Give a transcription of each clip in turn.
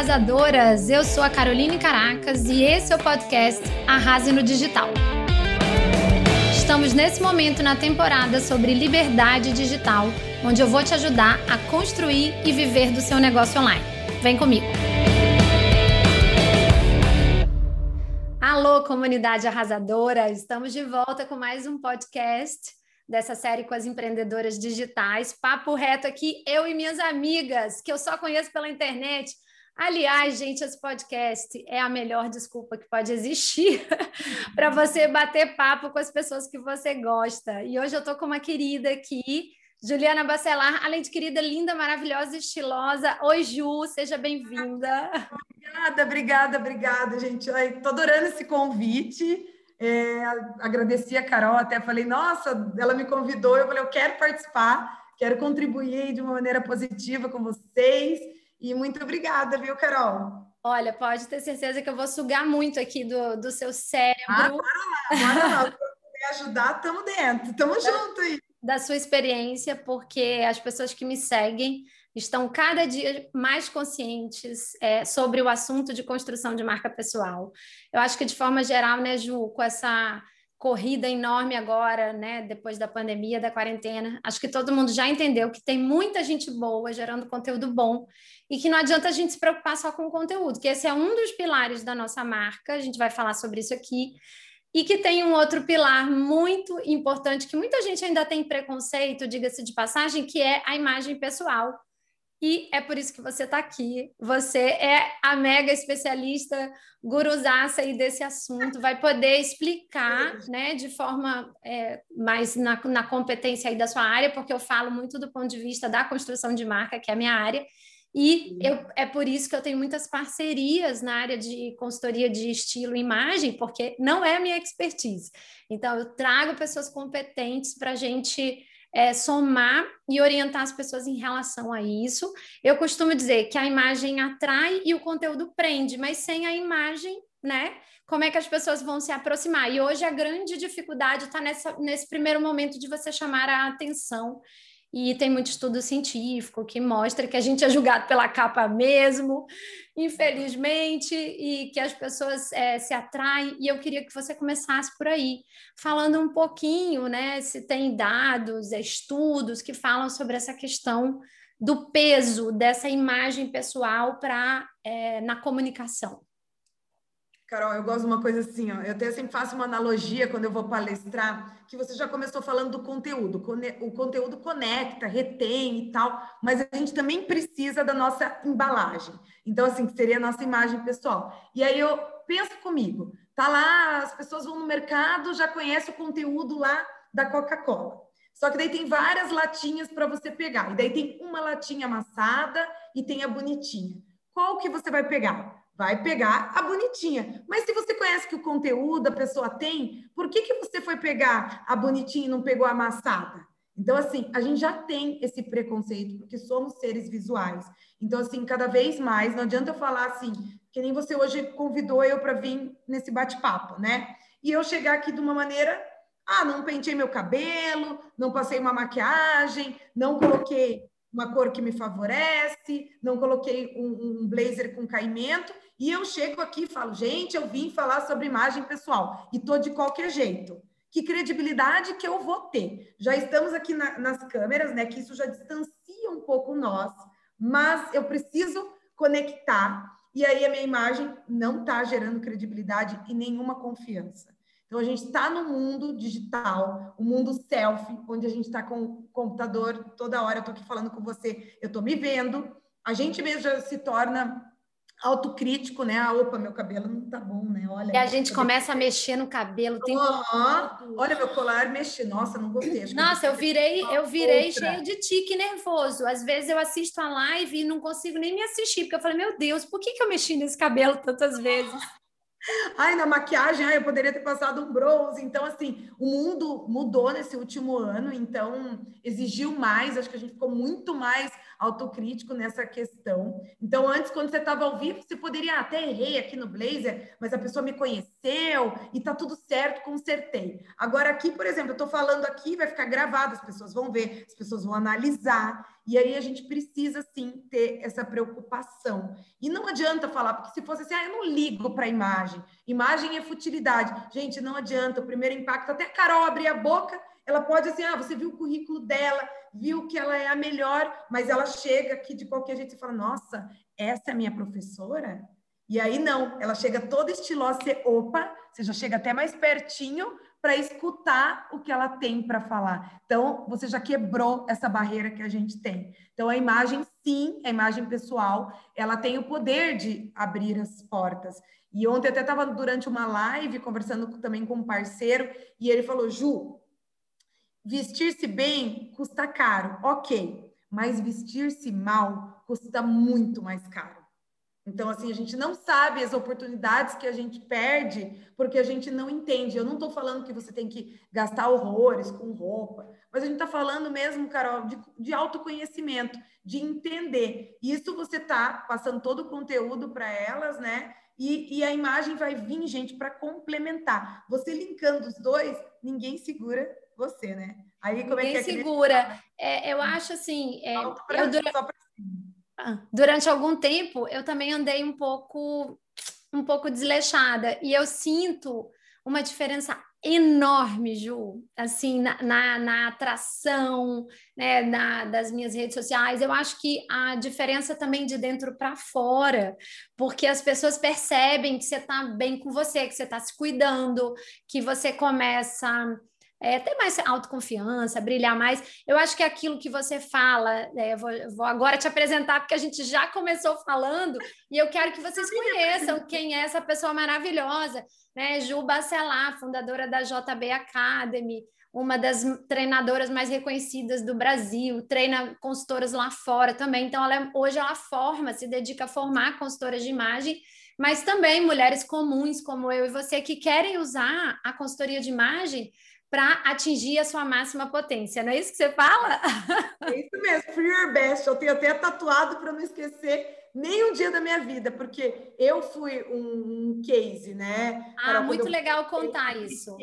arrasadoras! Eu sou a Caroline Caracas e esse é o podcast Arrase no Digital. Estamos nesse momento na temporada sobre liberdade digital, onde eu vou te ajudar a construir e viver do seu negócio online. Vem comigo! Alô, comunidade arrasadora! Estamos de volta com mais um podcast dessa série com as empreendedoras digitais. Papo reto aqui, eu e minhas amigas, que eu só conheço pela internet. Aliás, gente, esse podcast é a melhor desculpa que pode existir para você bater papo com as pessoas que você gosta. E hoje eu estou com uma querida aqui, Juliana Bacelar, além de querida, linda, maravilhosa, estilosa. Oi, Ju, seja bem-vinda. Obrigada, obrigada, obrigada, gente. Estou adorando esse convite. É, agradeci a Carol, até falei, nossa, ela me convidou, eu falei, eu quero participar, quero contribuir de uma maneira positiva com vocês. E muito obrigada, viu, Carol? Olha, pode ter certeza que eu vou sugar muito aqui do, do seu cérebro. Ah, bora lá, bora lá. Se ajudar, estamos dentro, estamos juntos aí. Da sua experiência, porque as pessoas que me seguem estão cada dia mais conscientes é, sobre o assunto de construção de marca pessoal. Eu acho que, de forma geral, né, Ju, com essa corrida enorme agora, né, depois da pandemia, da quarentena, acho que todo mundo já entendeu que tem muita gente boa gerando conteúdo bom e que não adianta a gente se preocupar só com o conteúdo, que esse é um dos pilares da nossa marca, a gente vai falar sobre isso aqui, e que tem um outro pilar muito importante que muita gente ainda tem preconceito, diga-se de passagem, que é a imagem pessoal. E é por isso que você está aqui. Você é a mega especialista, guruzaça aí desse assunto, vai poder explicar né, de forma é, mais na, na competência aí da sua área, porque eu falo muito do ponto de vista da construção de marca, que é a minha área, e eu, é por isso que eu tenho muitas parcerias na área de consultoria de estilo e imagem, porque não é a minha expertise. Então, eu trago pessoas competentes para a gente é, somar e orientar as pessoas em relação a isso. Eu costumo dizer que a imagem atrai e o conteúdo prende, mas sem a imagem, né? Como é que as pessoas vão se aproximar? E hoje a grande dificuldade está nesse primeiro momento de você chamar a atenção e tem muito estudo científico que mostra que a gente é julgado pela capa mesmo, infelizmente, e que as pessoas é, se atraem. E eu queria que você começasse por aí, falando um pouquinho, né, se tem dados, estudos que falam sobre essa questão do peso dessa imagem pessoal para é, na comunicação. Carol, eu gosto de uma coisa assim, ó, eu até sempre faço uma analogia quando eu vou palestrar, que você já começou falando do conteúdo. O conteúdo conecta, retém e tal, mas a gente também precisa da nossa embalagem. Então, assim, que seria a nossa imagem pessoal. E aí eu penso comigo, tá lá, as pessoas vão no mercado, já conhecem o conteúdo lá da Coca-Cola. Só que daí tem várias latinhas para você pegar. E daí tem uma latinha amassada e tem a bonitinha. Qual que você vai pegar? Vai pegar a bonitinha. Mas se você conhece que o conteúdo a pessoa tem, por que, que você foi pegar a bonitinha e não pegou a amassada? Então, assim, a gente já tem esse preconceito, porque somos seres visuais. Então, assim, cada vez mais, não adianta eu falar assim, que nem você hoje convidou eu para vir nesse bate-papo, né? E eu chegar aqui de uma maneira, ah, não pentei meu cabelo, não passei uma maquiagem, não coloquei uma cor que me favorece, não coloquei um, um blazer com caimento, e eu chego aqui e falo, gente, eu vim falar sobre imagem pessoal e tô de qualquer jeito. Que credibilidade que eu vou ter? Já estamos aqui na, nas câmeras, né? Que isso já distancia um pouco nós, mas eu preciso conectar e aí a minha imagem não está gerando credibilidade e nenhuma confiança. Então a gente está no mundo digital, o mundo selfie, onde a gente está com o computador toda hora. Eu estou aqui falando com você, eu estou me vendo. A gente mesmo já se torna autocrítico, né? Ah, opa, meu cabelo não tá bom, né? Olha. E a gente começa a mexer no cabelo. Tem uhum. Olha meu colar mexe. Nossa, não gostei. Nossa, eu virei, eu virei cheio de tique nervoso. Às vezes eu assisto a live e não consigo nem me assistir, porque eu falei, meu Deus, por que, que eu mexi nesse cabelo tantas vezes? Ai, na maquiagem, ai, eu poderia ter passado um bronze. Então, assim, o mundo mudou nesse último ano, então exigiu mais. Acho que a gente ficou muito mais autocrítico nessa questão. Então, antes, quando você estava ao vivo, você poderia ah, até errei aqui no Blazer, mas a pessoa me conheceu e tá tudo certo, consertei. Agora, aqui, por exemplo, eu estou falando aqui, vai ficar gravado, as pessoas vão ver, as pessoas vão analisar. E aí a gente precisa sim ter essa preocupação. E não adianta falar, porque se fosse assim, ah, eu não ligo para a imagem. Imagem é futilidade. Gente, não adianta. O primeiro impacto, até a Carol abrir a boca, ela pode assim, ah, você viu o currículo dela, viu que ela é a melhor, mas ela chega aqui de qualquer jeito e fala, nossa, essa é a minha professora? E aí não, ela chega toda estilosa, você, opa, você já chega até mais pertinho para escutar o que ela tem para falar. Então, você já quebrou essa barreira que a gente tem. Então, a imagem, sim, a imagem pessoal, ela tem o poder de abrir as portas. E ontem até estava durante uma live conversando também com um parceiro e ele falou: Ju, vestir-se bem custa caro, ok, mas vestir-se mal custa muito mais caro. Então, assim, a gente não sabe as oportunidades que a gente perde porque a gente não entende. Eu não estou falando que você tem que gastar horrores com roupa, mas a gente está falando mesmo, Carol, de, de autoconhecimento, de entender. Isso você está passando todo o conteúdo para elas, né? E, e, a imagem vai vir, gente, para complementar. Você linkando os dois, ninguém segura você, né? Aí como ninguém é que é segura. É, eu acho assim. É, eu, durante... Só Durante algum tempo, eu também andei um pouco, um pouco desleixada e eu sinto uma diferença enorme, Ju, assim, na, na, na atração né, na, das minhas redes sociais. Eu acho que a diferença também de dentro para fora, porque as pessoas percebem que você está bem com você, que você está se cuidando, que você começa é, ter mais autoconfiança, brilhar mais. Eu acho que aquilo que você fala, é, vou, vou, agora te apresentar, porque a gente já começou falando, e eu quero que vocês conheçam quem é essa pessoa maravilhosa, né? Ju Bacelar, fundadora da JB Academy, uma das treinadoras mais reconhecidas do Brasil, treina consultoras lá fora também. Então, ela, é, hoje ela forma, se dedica a formar consultoras de imagem, mas também mulheres comuns como eu e você que querem usar a consultoria de imagem para atingir a sua máxima potência. Não é isso que você fala? É isso mesmo, free your best. Eu tenho até tatuado para não esquecer nem um dia da minha vida, porque eu fui um, um case, né? Ah, Para muito legal contar eu isso.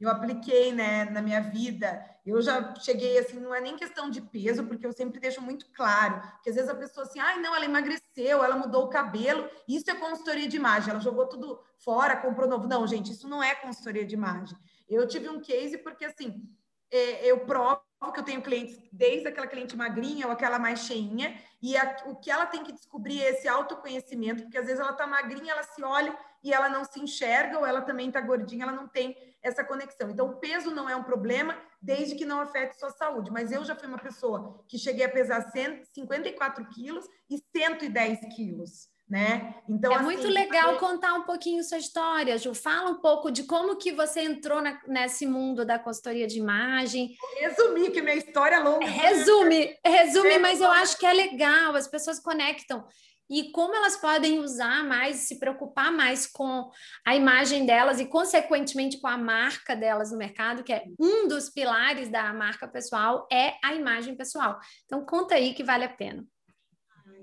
Eu apliquei, né, na minha vida. Eu já cheguei assim, não é nem questão de peso, porque eu sempre deixo muito claro, que às vezes a pessoa assim, ai, não, ela emagreceu, ela mudou o cabelo, isso é consultoria de imagem, ela jogou tudo fora, comprou novo. Não, gente, isso não é consultoria de imagem. Eu tive um case porque, assim, é, eu provo que eu tenho clientes, desde aquela cliente magrinha ou aquela mais cheinha, e a, o que ela tem que descobrir é esse autoconhecimento, porque às vezes ela tá magrinha, ela se olha e ela não se enxerga, ou ela também tá gordinha, ela não tem essa conexão. Então, o peso não é um problema, desde que não afete sua saúde. Mas eu já fui uma pessoa que cheguei a pesar 154 quilos e 110 quilos né? Então, é assim, muito legal contar um pouquinho sua história, Ju. Fala um pouco de como que você entrou na, nesse mundo da consultoria de imagem. Resumir, que minha história é longa. Resume, resume, mas eu acho que é legal, as pessoas conectam. E como elas podem usar mais, se preocupar mais com a imagem delas e, consequentemente, com a marca delas no mercado, que é um dos pilares da marca pessoal, é a imagem pessoal. Então, conta aí que vale a pena.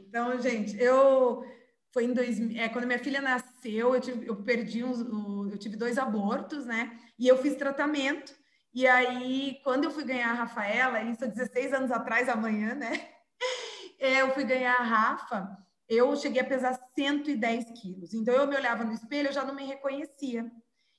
Então, gente, eu foi em dois, é, quando minha filha nasceu, eu, tive, eu perdi uns, eu tive dois abortos, né? E eu fiz tratamento. E aí, quando eu fui ganhar a Rafaela, isso há 16 anos atrás, amanhã, né? É, eu fui ganhar a Rafa, eu cheguei a pesar 110 quilos. Então, eu me olhava no espelho, eu já não me reconhecia.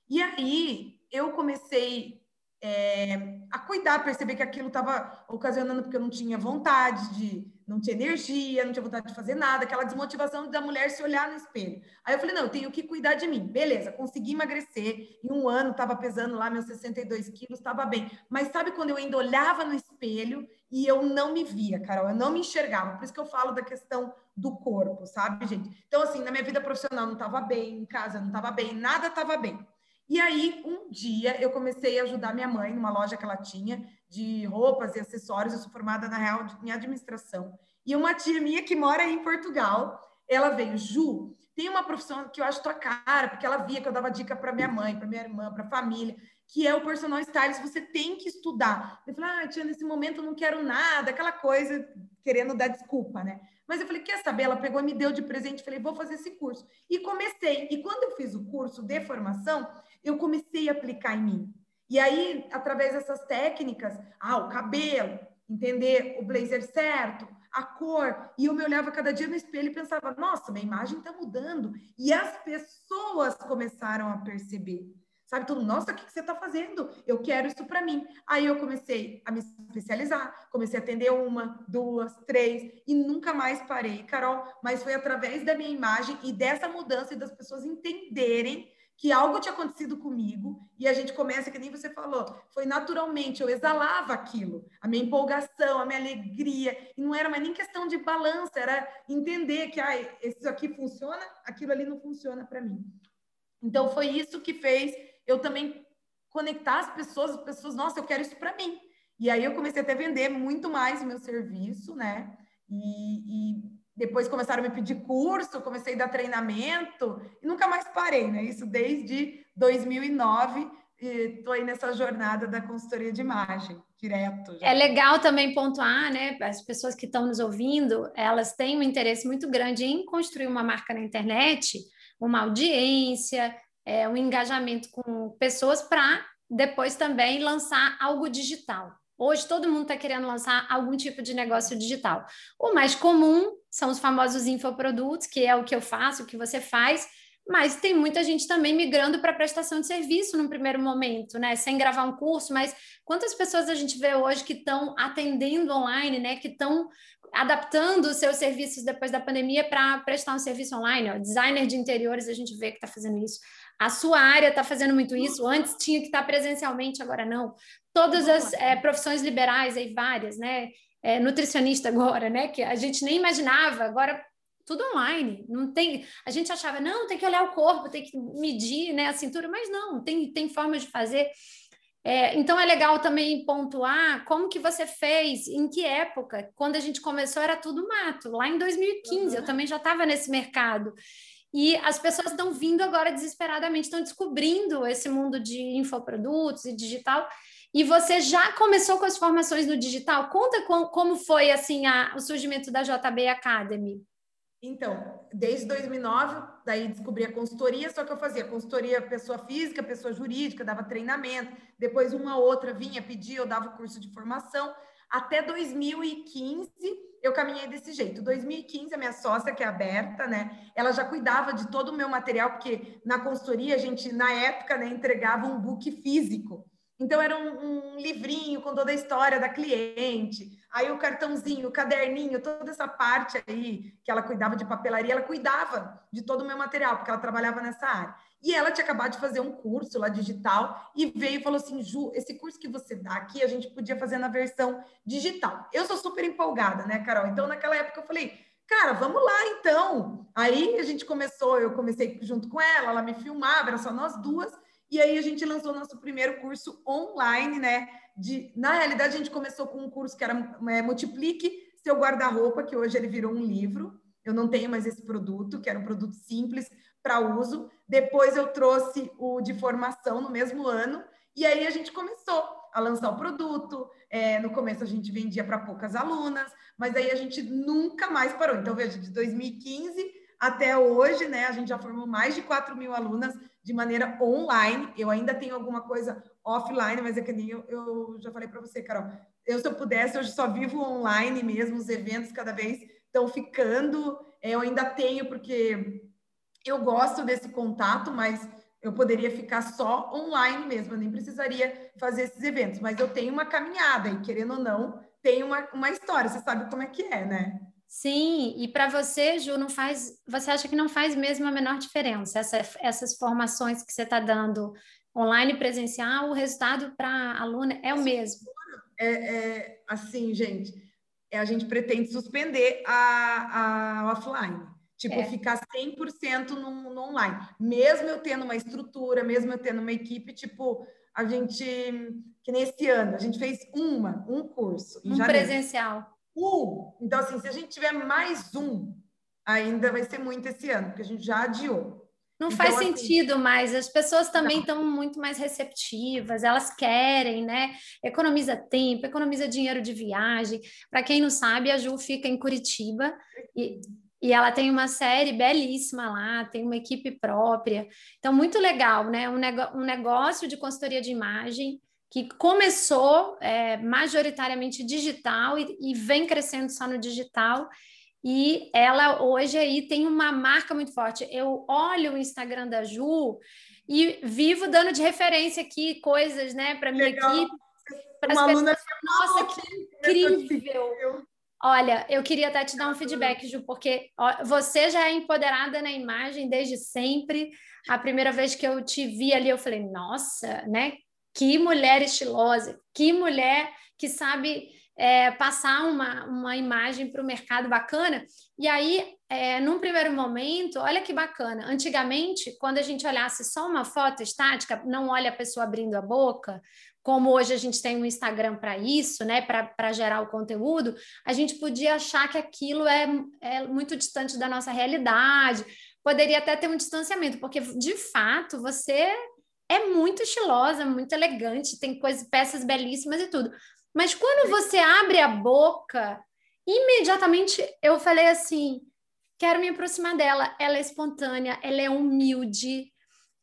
E aí, eu comecei é, a cuidar, perceber que aquilo estava ocasionando porque eu não tinha vontade de não tinha energia, não tinha vontade de fazer nada, aquela desmotivação da mulher se olhar no espelho. Aí eu falei, não, eu tenho que cuidar de mim. Beleza, consegui emagrecer, em um ano estava pesando lá meus 62 quilos, estava bem. Mas sabe quando eu ainda olhava no espelho e eu não me via, Carol, eu não me enxergava. Por isso que eu falo da questão do corpo, sabe, gente? Então, assim, na minha vida profissional não estava bem, em casa não estava bem, nada estava bem. E aí, um dia, eu comecei a ajudar minha mãe numa loja que ela tinha de roupas e acessórios. Eu sou formada, na real, em administração. E uma tia minha que mora em Portugal, ela veio, Ju, tem uma profissão que eu acho tua cara, porque ela via que eu dava dica para minha mãe, para minha irmã, para a família, que é o personal stylist, você tem que estudar. Eu falei, ah, tia, nesse momento eu não quero nada, aquela coisa, querendo dar desculpa, né? Mas eu falei, quer saber? Ela pegou e me deu de presente, falei, vou fazer esse curso. E comecei. E quando eu fiz o curso de formação, eu comecei a aplicar em mim. E aí, através dessas técnicas, ah, o cabelo, entender o blazer certo, a cor, e eu me olhava cada dia no espelho e pensava, nossa, minha imagem está mudando. E as pessoas começaram a perceber. Sabe, tudo, nossa, o que, você está fazendo? Eu quero isso para mim. Aí eu comecei a me especializar, comecei a atender uma, duas, três, e nunca mais parei, Carol. Mas foi através da minha imagem e dessa mudança e das pessoas entenderem que algo tinha acontecido comigo e a gente começa, que nem você falou, foi naturalmente, eu exalava aquilo, a minha empolgação, a minha alegria, e não era mais nem questão de balança, era entender que ah, isso aqui funciona, aquilo ali não funciona para mim. Então foi isso que fez eu também conectar as pessoas, as pessoas, nossa, eu quero isso para mim. E aí eu comecei até a vender muito mais o meu serviço, né? E, e depois começaram a me pedir curso, comecei a dar treinamento e nunca mais parei, né? Isso desde 2009 estou aí nessa jornada da consultoria de imagem, direto. Já. É legal também pontuar, né? As pessoas que estão nos ouvindo, elas têm um interesse muito grande em construir uma marca na internet, uma audiência, é, um engajamento com pessoas para depois também lançar algo digital. Hoje todo mundo está querendo lançar algum tipo de negócio digital. O mais comum são os famosos infoprodutos, que é o que eu faço, o que você faz, mas tem muita gente também migrando para prestação de serviço no primeiro momento, né? Sem gravar um curso, mas quantas pessoas a gente vê hoje que estão atendendo online, né? Que estão adaptando os seus serviços depois da pandemia para prestar um serviço online. Ó. Designer de interiores, a gente vê que está fazendo isso. A sua área está fazendo muito isso. Antes tinha que estar tá presencialmente, agora não. Todas as é, profissões liberais, aí várias, né? É, nutricionista agora, né? Que a gente nem imaginava, agora tudo online. Não tem. A gente achava, não, tem que olhar o corpo, tem que medir né, a cintura, mas não, tem, tem formas de fazer. É, então é legal também pontuar como que você fez, em que época. Quando a gente começou era tudo mato, lá em 2015, uhum. eu também já estava nesse mercado. E as pessoas estão vindo agora desesperadamente, estão descobrindo esse mundo de infoprodutos e digital. E você já começou com as formações no digital? Conta com, como foi assim a, o surgimento da JB Academy. Então, desde 2009, daí descobri a consultoria, só que eu fazia consultoria pessoa física, pessoa jurídica, dava treinamento, depois uma outra vinha pedir, eu dava curso de formação. Até 2015, eu caminhei desse jeito. 2015, a minha sócia, que é aberta, né? Ela já cuidava de todo o meu material, porque na consultoria a gente, na época, né, entregava um book físico. Então, era um, um, livrinho com toda a história da cliente, aí o cartãozinho, o caderninho, toda essa parte aí que ela cuidava de papelaria, ela cuidava de todo o meu material, porque ela trabalhava nessa área. E ela tinha acabado de fazer um curso lá digital e veio e falou assim: Ju, esse curso que você dá aqui, a gente podia fazer na versão digital. Eu sou super empolgada, né, Carol? Então, naquela época, eu falei. Cara, vamos lá então. Aí a gente começou, eu comecei junto com ela, ela me filmava, era só nós duas, e aí a gente lançou nosso primeiro curso online, né? De, na realidade, a gente começou com um curso que era é, Multiplique seu guarda-roupa, que hoje ele virou um livro. Eu não tenho mais esse produto, que era um produto simples para uso. Depois eu trouxe o de formação no mesmo ano, e aí a gente começou a lançar o produto. É, no começo a gente vendia para poucas alunas, mas aí a gente nunca mais parou. Então, veja, de 2015 até hoje, né, a gente já formou mais de 4 mil alunas de maneira online. Eu ainda tenho alguma coisa offline, mas é que nem eu, eu já falei para você, Carol. Eu, se eu pudesse, eu só vivo online mesmo, os eventos cada vez estão ficando. É, eu ainda tenho, porque eu gosto desse contato, mas eu poderia ficar só online mesmo, eu nem precisaria fazer esses eventos. Mas eu tenho uma caminhada, e querendo ou não, tem uma, uma história, você sabe como é que é, né? Sim, e para você, Ju, não faz. Você acha que não faz mesmo a menor diferença essa, essas formações que você está dando online e presencial, o resultado para a aluna é o mesmo? É, é, assim, gente, é, a gente pretende suspender a, a offline. Tipo, é. ficar 100% no, no online. Mesmo eu tendo uma estrutura, mesmo eu tendo uma equipe, tipo, a gente, que nesse ano, a gente fez uma, um curso. um janeiro. presencial. Um. Então, assim, se a gente tiver mais um, ainda vai ser muito esse ano, porque a gente já adiou. Não então, faz assim, sentido mais. As pessoas também estão muito mais receptivas, elas querem, né? Economiza tempo, economiza dinheiro de viagem. Para quem não sabe, a Ju fica em Curitiba e, e ela tem uma série belíssima lá, tem uma equipe própria. Então, muito legal, né? Um, um negócio de consultoria de imagem que começou é, majoritariamente digital e, e vem crescendo só no digital e ela hoje aí tem uma marca muito forte. Eu olho o Instagram da Ju e vivo dando de referência aqui coisas, né, para minha Legal. equipe. Para as pessoas. Nossa, que incrível! Olha, eu queria até te dar um feedback, Ju, porque você já é empoderada na imagem desde sempre. A primeira vez que eu te vi ali, eu falei, nossa, né? Que mulher estilosa, que mulher que sabe é, passar uma, uma imagem para o mercado bacana. E aí, é, num primeiro momento, olha que bacana. Antigamente, quando a gente olhasse só uma foto estática, não olha a pessoa abrindo a boca, como hoje a gente tem um Instagram para isso, né, para gerar o conteúdo, a gente podia achar que aquilo é, é muito distante da nossa realidade, poderia até ter um distanciamento, porque de fato você é muito estilosa, muito elegante, tem coisas, peças belíssimas e tudo. Mas quando você abre a boca, imediatamente eu falei assim: quero me aproximar dela. Ela é espontânea, ela é humilde,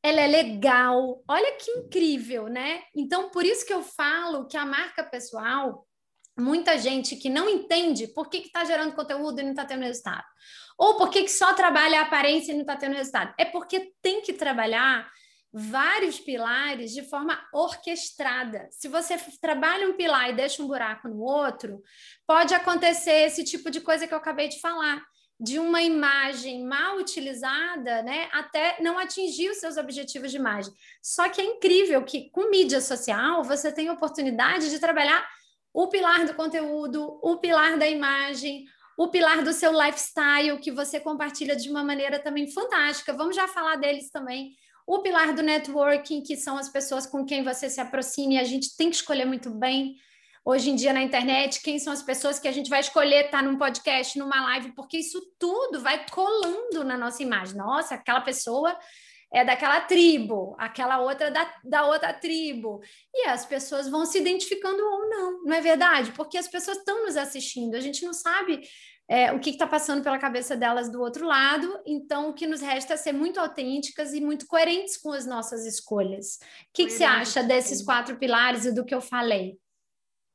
ela é legal. Olha que incrível, né? Então, por isso que eu falo que a marca pessoal, muita gente que não entende por que está gerando conteúdo e não está tendo resultado. Ou por que, que só trabalha a aparência e não está tendo resultado. É porque tem que trabalhar vários pilares de forma orquestrada. Se você trabalha um pilar e deixa um buraco no outro, pode acontecer esse tipo de coisa que eu acabei de falar, de uma imagem mal utilizada, né, até não atingir os seus objetivos de imagem. Só que é incrível que com mídia social você tem oportunidade de trabalhar o pilar do conteúdo, o pilar da imagem, o pilar do seu lifestyle que você compartilha de uma maneira também fantástica. Vamos já falar deles também o pilar do networking, que são as pessoas com quem você se aproxima, e a gente tem que escolher muito bem. Hoje em dia na internet, quem são as pessoas que a gente vai escolher estar num podcast, numa live, porque isso tudo vai colando na nossa imagem. Nossa, aquela pessoa é daquela tribo, aquela outra da, da outra tribo. E as pessoas vão se identificando ou não, não é verdade? Porque as pessoas estão nos assistindo, a gente não sabe é, o que está passando pela cabeça delas do outro lado. Então, o que nos resta é ser muito autênticas e muito coerentes com as nossas escolhas. O que, que você acha desses quatro pilares e do que eu falei?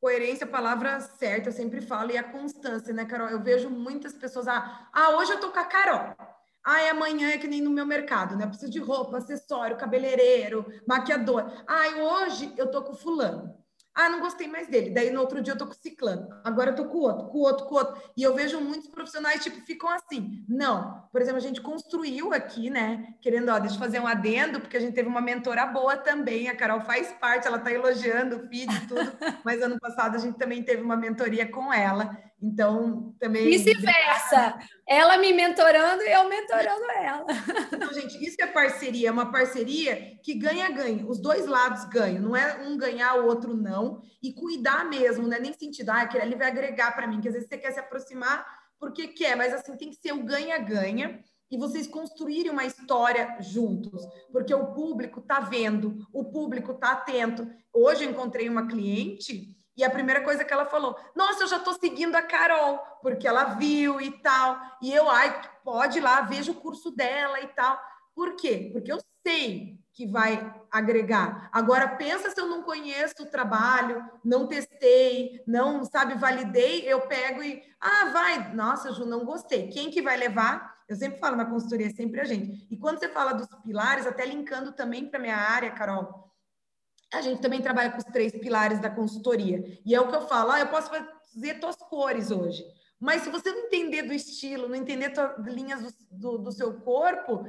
Coerência, palavra certa, eu sempre falo, e a constância, né, Carol? Eu vejo muitas pessoas, ah, ah hoje eu tô com a Carol. Ah, amanhã é que nem no meu mercado, né? Eu preciso de roupa, acessório, cabeleireiro, maquiador. Ah, hoje eu tô com fulano. Ah, não gostei mais dele. Daí no outro dia eu tô com o ciclano. Agora eu tô com o outro, com o outro, com o outro. E eu vejo muitos profissionais, tipo, ficam assim. Não. Por exemplo, a gente construiu aqui, né? Querendo, ó, deixa eu fazer um adendo, porque a gente teve uma mentora boa também. A Carol faz parte, ela tá elogiando o feed e tudo. Mas ano passado a gente também teve uma mentoria com ela. Então, também. Vice-versa. Ela me mentorando e eu mentorando ela. Então, gente, isso é parceria, é uma parceria que ganha-ganha. Os dois lados ganham. Não é um ganhar, o outro não. E cuidar mesmo, não é nem sentido, ah, aquele ali vai agregar para mim, que às vezes você quer se aproximar porque quer, mas assim, tem que ser o ganha-ganha e vocês construírem uma história juntos, porque o público está vendo, o público está atento. Hoje eu encontrei uma cliente e a primeira coisa que ela falou: Nossa, eu já estou seguindo a Carol, porque ela viu e tal. E eu, ai, pode ir lá, veja o curso dela e tal. Por quê? Porque eu sei que vai agregar. Agora, pensa se eu não conheço o trabalho, não testei, não, sabe, validei, eu pego e, ah, vai, nossa, Ju, não gostei. Quem que vai levar? Eu sempre falo na consultoria, é sempre a gente. E quando você fala dos pilares, até linkando também para minha área, Carol, a gente também trabalha com os três pilares da consultoria. E é o que eu falo, ah, eu posso fazer tuas cores hoje. Mas se você não entender do estilo, não entender as linhas do, do, do, seu corpo,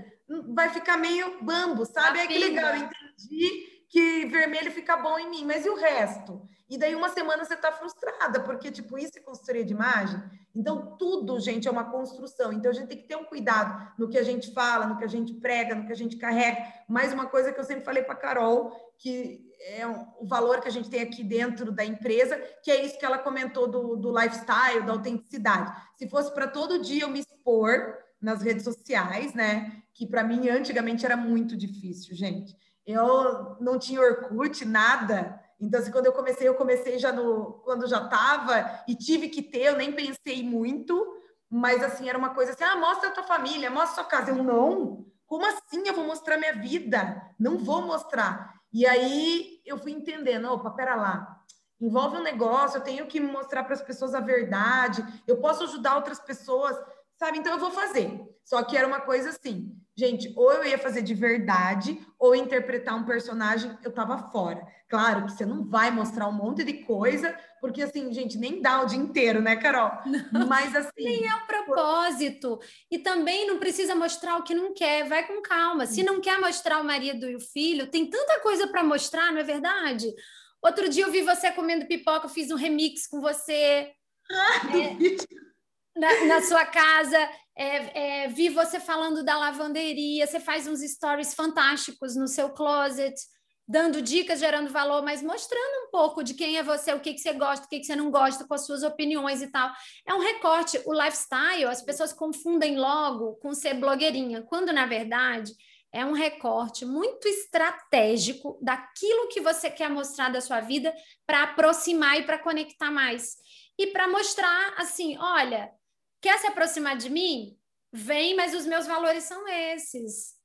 vai ficar meio bambo, sabe? É que legal, eu entendi que vermelho fica bom em mim, mas e o resto? E daí uma semana você está frustrada, porque, tipo, isso é consultoria de imagem. Então, tudo, gente, é uma construção. Então, a gente tem que ter um cuidado no que a gente fala, no que a gente prega, no que a gente carrega. Mais uma coisa que eu sempre falei para Carol, que é o valor que a gente tem aqui dentro da empresa, que é isso que ela comentou do, do lifestyle, da autenticidade. Se fosse para todo dia eu me expor, nas redes sociais, né? Que para mim antigamente era muito difícil, gente. Eu não tinha Orkut, nada. Então, assim, quando eu comecei, eu comecei já no quando já estava e tive que ter, eu nem pensei muito, mas assim, era uma coisa assim: ah, mostra a tua família, mostra a sua casa. Eu não. Como assim eu vou mostrar minha vida? Não vou mostrar. E aí eu fui entendendo, opa, pera lá. Envolve um negócio, eu tenho que mostrar para as pessoas a verdade, eu posso ajudar outras pessoas, sabe? Então eu vou fazer. Só que era uma coisa assim, Gente, ou eu ia fazer de verdade, ou interpretar um personagem, eu tava fora. Claro que você não vai mostrar um monte de coisa, porque assim, gente, nem dá o dia inteiro, né, Carol? Não, Mas assim. Nem é o propósito. E também não precisa mostrar o que não quer, vai com calma. Se não quer mostrar o marido e o filho, tem tanta coisa para mostrar, não é verdade? Outro dia eu vi você comendo pipoca, eu fiz um remix com você. Ah, é na, na sua casa, é, é, vi você falando da lavanderia, você faz uns stories fantásticos no seu closet, dando dicas, gerando valor, mas mostrando um pouco de quem é você, o que, que você gosta, o que, que você não gosta, com as suas opiniões e tal. É um recorte. O lifestyle, as pessoas confundem logo com ser blogueirinha, quando na verdade é um recorte muito estratégico daquilo que você quer mostrar da sua vida para aproximar e para conectar mais. E para mostrar assim, olha, Quer se aproximar de mim? Vem, mas os meus valores são esses.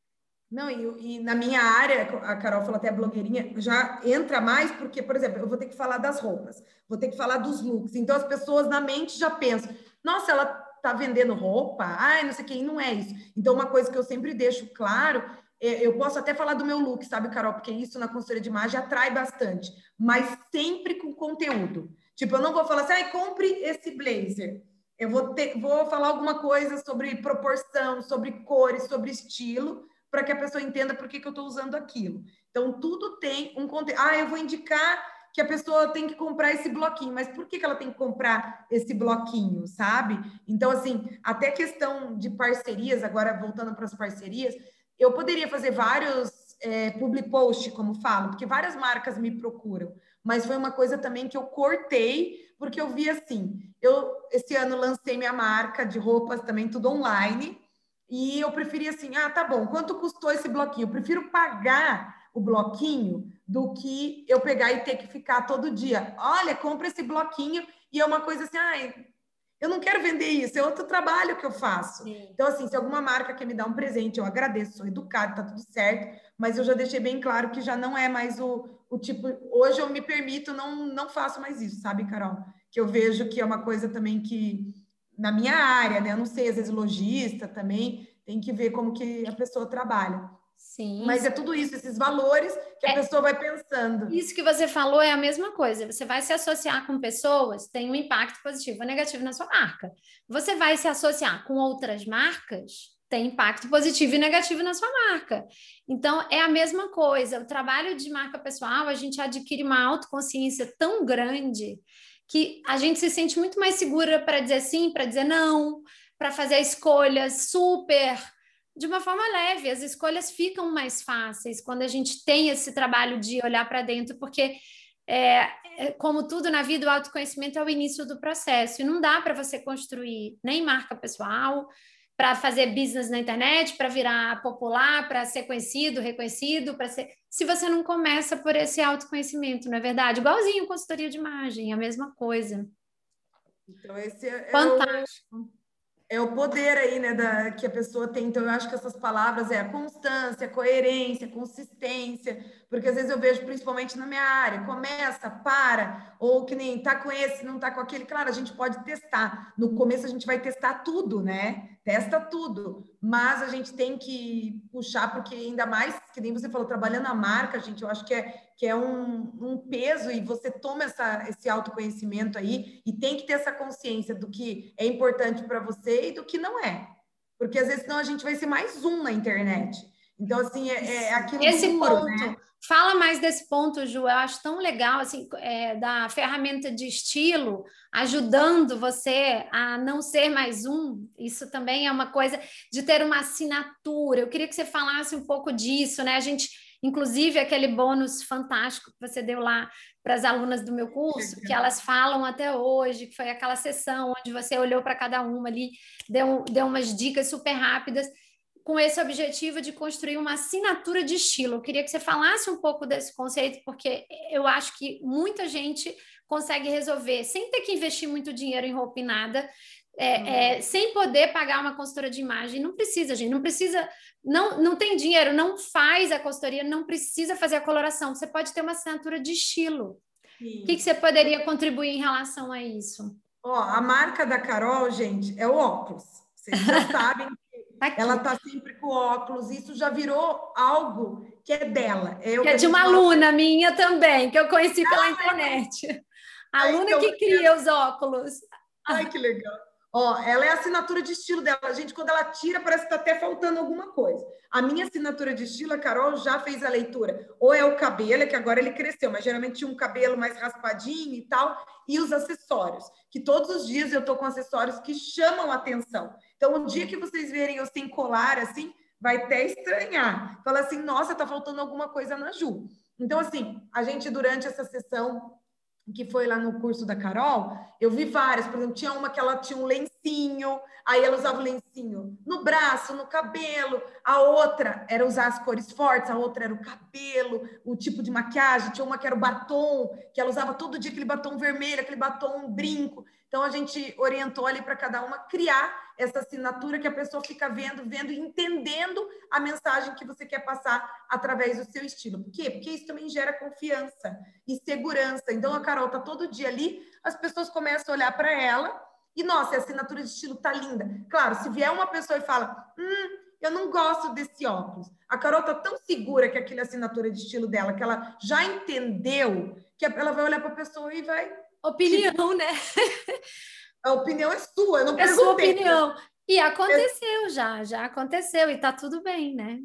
Não, e, e, na minha área, a Carol falou até blogueirinha, já entra mais, porque, por exemplo, eu vou ter que falar das roupas, vou ter que falar dos looks. Então as pessoas na mente já pensam, nossa, ela tá vendendo roupa, ai, não sei quem, não é isso. Então, uma coisa que eu sempre deixo claro, é, eu posso até falar do meu look, sabe, Carol? Porque isso na consultoria de imagem atrai bastante, mas sempre com conteúdo. Tipo, eu não vou falar assim, ai, compre esse blazer. Eu vou, ter, vou falar alguma coisa sobre proporção, sobre cores, sobre estilo, para que a pessoa entenda por que, que eu estou usando aquilo. Então, tudo tem um conteúdo. Ah, eu vou indicar que a pessoa tem que comprar esse bloquinho, mas por que, que ela tem que comprar esse bloquinho, sabe? Então, assim, até questão de parcerias, agora voltando para as parcerias, eu poderia fazer vários é, public post, como falo, porque várias marcas me procuram, mas foi uma coisa também que eu cortei, porque eu vi assim, eu esse ano lancei minha marca de roupas também tudo online, e eu preferi assim, ah, tá bom, quanto custou esse bloquinho? Eu prefiro pagar o bloquinho do que eu pegar e ter que ficar todo dia. Olha, compra esse bloquinho e é uma coisa assim, ah, eu não quero vender isso, é outro trabalho que eu faço. Sim. Então, assim, se alguma marca quer me dar um presente, eu agradeço, sou educada, tá tudo certo, mas eu já deixei bem claro que já não é mais o, o tipo. Hoje eu me permito, não, não faço mais isso, sabe, Carol? Que eu vejo que é uma coisa também que, na minha área, né? Eu não sei, às vezes lojista também, tem que ver como que a pessoa trabalha. Sim. Mas é tudo isso, esses valores que a é, pessoa vai pensando. Isso que você falou é a mesma coisa. Você vai se associar com pessoas, tem um impacto positivo ou negativo na sua marca. Você vai se associar com outras marcas, tem impacto positivo e negativo na sua marca. Então, é a mesma coisa. O trabalho de marca pessoal, a gente adquire uma autoconsciência tão grande que a gente se sente muito mais segura para dizer sim, para dizer não, para fazer escolhas super de uma forma leve. As escolhas ficam mais fáceis quando a gente tem esse trabalho de olhar para dentro, porque é, é, como tudo na vida, o autoconhecimento é o início do processo. E não dá para você construir nem marca pessoal, para fazer business na internet, para virar popular, para ser conhecido, reconhecido, para ser. Se você não começa por esse autoconhecimento, não é verdade? Igualzinho consultoria de imagem, a mesma coisa. Então, esse é, Fantástico. É o é o poder aí, né, da, que a pessoa tem. Então, eu acho que essas palavras é a constância, a coerência, a consistência, porque às vezes eu vejo, principalmente na minha área, começa, para, ou que nem tá com esse, não tá com aquele. Claro, a gente pode testar. No começo a gente vai testar tudo, né? Testa tudo, mas a gente tem que puxar, porque ainda mais, que nem você falou, trabalhando a marca, gente, eu acho que é que é um, um peso e você toma essa, esse autoconhecimento aí e tem que ter essa consciência do que é importante para você e do que não é. Porque às vezes senão a gente vai ser mais um na internet. Então, assim, é, é aquilo Esse duro, ponto, né? fala mais desse ponto, Ju, eu acho tão legal, assim, é, da ferramenta de estilo, ajudando você a não ser mais um, isso também é uma coisa de ter uma assinatura, eu queria que você falasse um pouco disso, né, a gente inclusive aquele bônus fantástico que você deu lá para as alunas do meu curso, que elas falam até hoje, que foi aquela sessão onde você olhou para cada uma ali, deu, deu umas dicas super rápidas com esse objetivo de construir uma assinatura de estilo. Eu queria que você falasse um pouco desse conceito, porque eu acho que muita gente consegue resolver sem ter que investir muito dinheiro em roupa e nada, é, uhum. é, sem poder pagar uma consultora de imagem. Não precisa, gente, não precisa, não, não tem dinheiro, não faz a consultoria, não precisa fazer a coloração. Você pode ter uma assinatura de estilo. Sim. O que, que você poderia contribuir em relação a isso? Ó, a marca da Carol, gente, é o óculos. Vocês já sabem Aqui. Ela está sempre com óculos, isso já virou algo que é dela. É, que é de uma aluna minha também, que eu conheci pela ah, internet. Aluna então, que cria os óculos. Ai, que legal. Ó, ela é a assinatura de estilo dela. Gente, quando ela tira, parece que está até faltando alguma coisa. A minha assinatura de estilo, a Carol já fez a leitura. Ou é o cabelo, é que agora ele cresceu, mas geralmente tinha um cabelo mais raspadinho e tal, e os acessórios, que todos os dias eu tô com acessórios que chamam atenção. Então, o dia que vocês verem eu sem colar, assim, vai até estranhar. Fala assim, nossa, tá faltando alguma coisa na Ju. Então, assim, a gente, durante essa sessão que foi lá no curso da Carol, eu vi várias. Por exemplo, tinha uma que ela tinha um lencinho, aí ela usava o lencinho no braço, no cabelo. A outra era usar as cores fortes, a outra era o cabelo, o tipo de maquiagem. Tinha uma que era o batom, que ela usava todo dia aquele batom vermelho, aquele batom brinco. Então a gente orientou ali para cada uma criar essa assinatura que a pessoa fica vendo, vendo e entendendo a mensagem que você quer passar através do seu estilo. Por quê? Porque isso também gera confiança e segurança. Então a Carol tá todo dia ali, as pessoas começam a olhar para ela e nossa, a assinatura de estilo tá linda. Claro, se vier uma pessoa e fala: "Hum, eu não gosto desse óculos". A Carol tá tão segura que aquela assinatura de estilo dela, que ela já entendeu, que ela vai olhar para a pessoa e vai opinião, né? A opinião é sua, eu não É sua opinião. E aconteceu já, já aconteceu e tá tudo bem, né?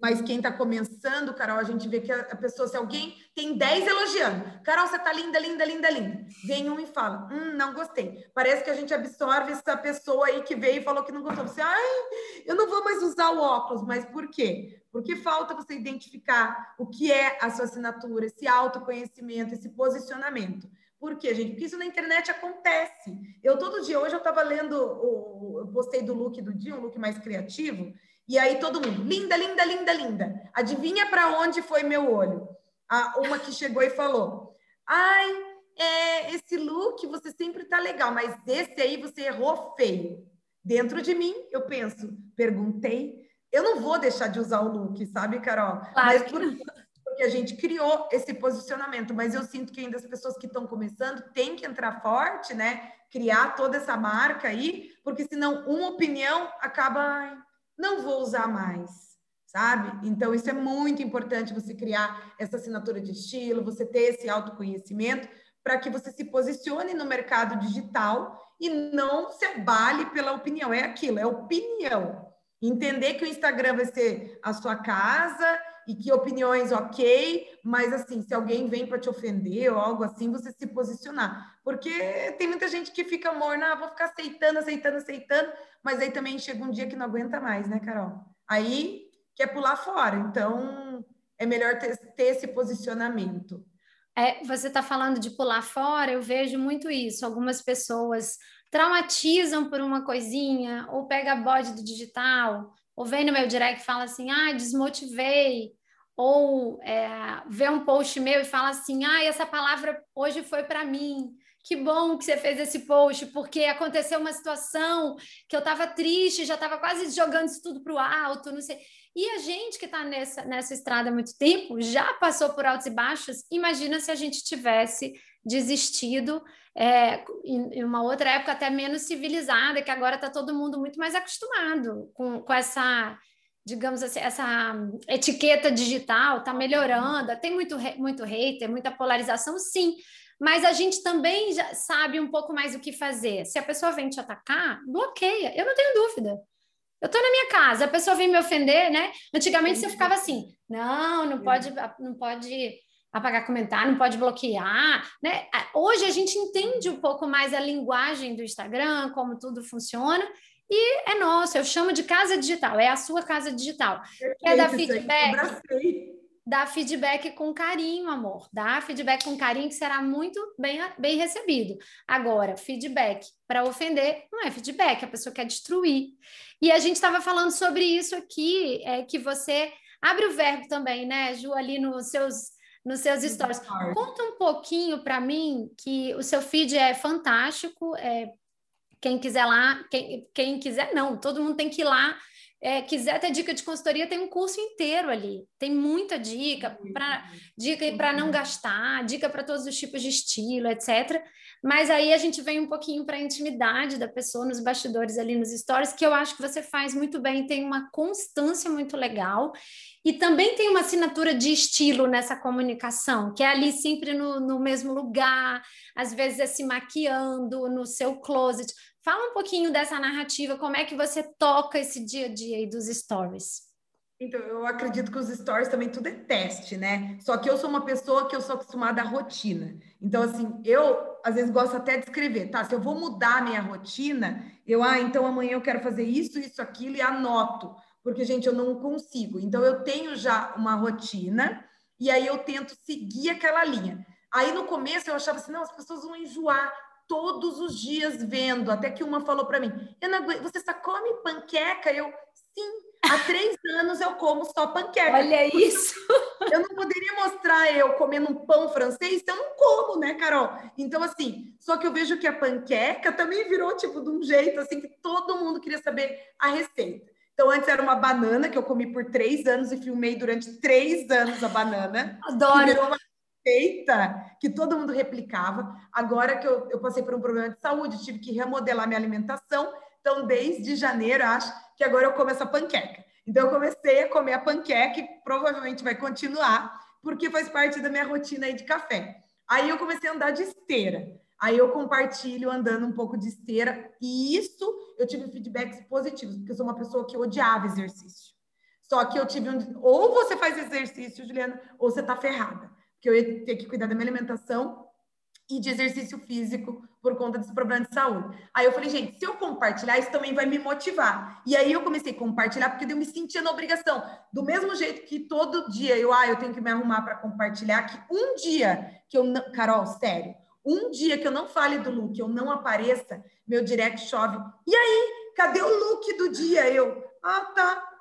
Mas quem tá começando, Carol, a gente vê que a pessoa, se alguém tem 10 elogiando, Carol, você tá linda, linda, linda, linda. Vem um e fala, hum, não gostei. Parece que a gente absorve essa pessoa aí que veio e falou que não gostou. Você, ai, eu não vou mais usar o óculos. Mas por quê? Porque falta você identificar o que é a sua assinatura, esse autoconhecimento, esse posicionamento. Por quê, gente? Porque isso na internet acontece. Eu todo dia, hoje eu estava lendo, o, eu postei do look do dia, um look mais criativo, e aí todo mundo, linda, linda, linda, linda. Adivinha para onde foi meu olho? A, uma que chegou e falou: Ai, é, esse look você sempre tá legal, mas esse aí você errou feio. Dentro de mim, eu penso, perguntei, eu não vou deixar de usar o look, sabe, Carol? Claro mas por, porque a gente criou esse posicionamento, mas eu sinto que ainda as pessoas que estão começando têm que entrar forte, né? Criar toda essa marca aí, porque senão uma opinião acaba não vou usar mais, sabe? Então isso é muito importante você criar essa assinatura de estilo, você ter esse autoconhecimento para que você se posicione no mercado digital e não se abale pela opinião. É aquilo, é opinião. Entender que o Instagram vai ser a sua casa e que opiniões ok, mas assim, se alguém vem para te ofender ou algo assim, você se posicionar. Porque tem muita gente que fica morna, ah, vou ficar aceitando, aceitando, aceitando, mas aí também chega um dia que não aguenta mais, né, Carol? Aí quer pular fora. Então, é melhor ter, ter esse posicionamento. É, você está falando de pular fora, eu vejo muito isso. Algumas pessoas traumatizam por uma coisinha, ou pega bode do digital, ou vem no meu direct e fala assim, ah, desmotivei, ou é, vê um post meu e fala assim, ah, essa palavra hoje foi para mim, que bom que você fez esse post, porque aconteceu uma situação que eu estava triste, já estava quase jogando isso tudo para o alto, não sei. E a gente que está nessa, nessa estrada há muito tempo já passou por altos e baixos. Imagina se a gente tivesse desistido é, em, uma outra época até menos civilizada, que agora está todo mundo muito mais acostumado com, com essa, digamos assim, essa etiqueta digital, está melhorando, tem muito, muito hater, muita polarização, sim, mas a gente também já sabe um pouco mais o que fazer. Se a pessoa vem te atacar, bloqueia, eu não tenho dúvida. Eu estou na minha casa, a pessoa vem me ofender, né? Antigamente você ficava assim, não, não pode, não pode apagar comentário, não pode bloquear, né? Hoje a gente entende um pouco mais a linguagem do Instagram, como tudo funciona, e é nosso, eu chamo de casa digital, é a sua casa digital. Quer dar feedback? dá feedback com carinho, amor. Dá feedback com carinho que será muito bem, bem recebido. Agora, feedback para ofender não é feedback, a pessoa quer destruir. E a gente estava falando sobre isso aqui, é que você abre o verbo também, né, Ju, ali nos seus nos seus stories. Conta um pouquinho para mim que o seu feed é fantástico. É, quem quiser lá, quem, quem quiser, não, todo mundo tem que ir lá é, quiser ter dica de consultoria, tem um curso inteiro ali. Tem muita dica para dica para não gastar, dica para todos os tipos de estilo, etc. Mas aí a gente vem um pouquinho para a intimidade da pessoa nos bastidores ali nos stories, que eu acho que você faz muito bem, tem uma constância muito legal. E também tem uma assinatura de estilo nessa comunicação, que é ali sempre no, no mesmo lugar, às vezes é se maquiando no seu closet. Fala um pouquinho dessa narrativa, como é que você toca esse dia a dia aí dos stories? Então, eu acredito que os stories também tudo é teste, né? Só que eu sou uma pessoa que eu sou acostumada à rotina. Então, assim, eu às vezes gosto até de escrever, tá? Se eu vou mudar a minha rotina, eu, ah, então amanhã eu quero fazer isso, isso, aquilo e anoto, porque, gente, eu não consigo. Então, eu tenho já uma rotina e aí eu tento seguir aquela linha. Aí no começo eu achava assim, não, as pessoas vão enjoar todos os dias vendo, até que uma falou para mim, eu não aguento, você só come panqueca? Eu, sim, há três anos eu como só panqueca. Olha isso! Eu não poderia mostrar eu comendo um pão francês, eu não como, né, Carol? Então, assim, só que eu vejo que a panqueca também virou, tipo, de um jeito, assim, que todo mundo queria saber a receita. Então, antes era uma banana que eu comi por três anos e filmei durante três anos a banana. Adoro! virou uma perfeita que todo mundo replicava. Agora que eu, eu passei por um problema de saúde, tive que remodelar minha alimentação. Então, desde janeiro, acho que agora eu como essa panqueca. Então, eu comecei a comer a panqueca e provavelmente vai continuar, porque faz parte da minha rotina aí de café. Aí eu comecei a andar de esteira. Aí eu compartilho andando um pouco de esteira. E isso eu tive feedbacks positivos, porque eu sou uma pessoa que odiava exercício. Só que eu tive um. Ou você faz exercício, Juliana, ou você tá ferrada que eu ia ter que cuidar da minha alimentação e de exercício físico por conta desse problema de saúde. Aí eu falei, gente, se eu compartilhar, isso também vai me motivar. E aí eu comecei a compartilhar porque eu me sentia na obrigação. Do mesmo jeito que todo dia eu, ah, eu tenho que me arrumar para compartilhar, que um dia que eu não. Carol, sério, um dia que eu não fale do look, eu não apareça, meu direct chove. E aí, cadê o look do dia? Eu, ah, tá.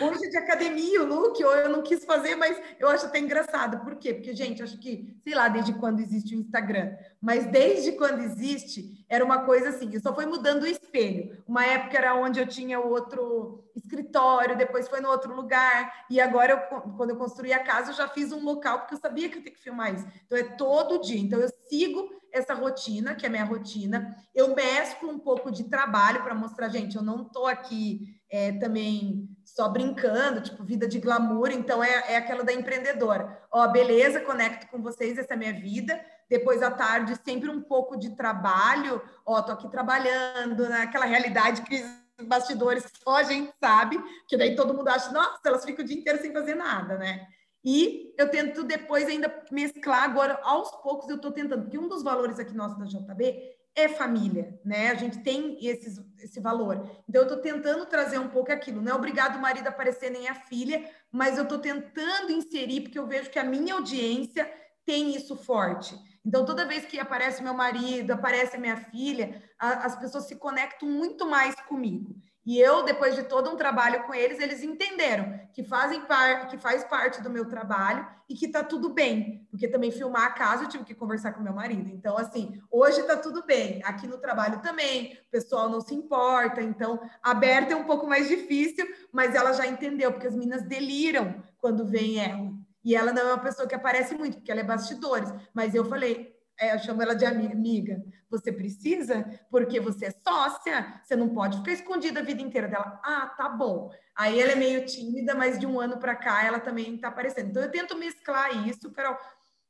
Hoje de academia, o look, ou eu não quis fazer, mas eu acho até engraçado. Por quê? Porque, gente, acho que, sei lá, desde quando existe o Instagram, mas desde quando existe, era uma coisa assim, só foi mudando o espelho. Uma época era onde eu tinha o outro escritório, depois foi no outro lugar, e agora, eu, quando eu construí a casa, eu já fiz um local, porque eu sabia que eu tinha que filmar isso. Então, é todo dia. Então, eu sigo essa rotina, que é a minha rotina, eu mesclo um pouco de trabalho para mostrar, gente, eu não estou aqui é, também só brincando, tipo, vida de glamour, então é, é aquela da empreendedora. Ó, beleza, conecto com vocês, essa é a minha vida. Depois à tarde, sempre um pouco de trabalho. Ó, tô aqui trabalhando naquela realidade que os bastidores só a gente sabe, que daí todo mundo acha, nossa, elas ficam o dia inteiro sem fazer nada, né? E eu tento depois ainda mesclar agora, aos poucos eu estou tentando, porque um dos valores aqui nosso da JB é família, né? A gente tem esses, esse valor. Então, eu estou tentando trazer um pouco aquilo. Não é obrigado o marido aparecer nem a filha, mas eu estou tentando inserir, porque eu vejo que a minha audiência tem isso forte. Então, toda vez que aparece meu marido, aparece minha filha, a, as pessoas se conectam muito mais comigo. E eu, depois de todo um trabalho com eles, eles entenderam que fazem par, que faz parte do meu trabalho e que tá tudo bem. Porque também filmar a casa eu tive que conversar com meu marido. Então, assim, hoje tá tudo bem. Aqui no trabalho também, o pessoal não se importa. Então, aberta é um pouco mais difícil, mas ela já entendeu, porque as meninas deliram quando vem ela. E ela não é uma pessoa que aparece muito, porque ela é bastidores. Mas eu falei, eu chamo ela de amiga. Você precisa, porque você é sócia, você não pode ficar escondida a vida inteira dela. Ah, tá bom. Aí ela é meio tímida, mas de um ano para cá ela também tá aparecendo. Então eu tento mesclar isso, Carol.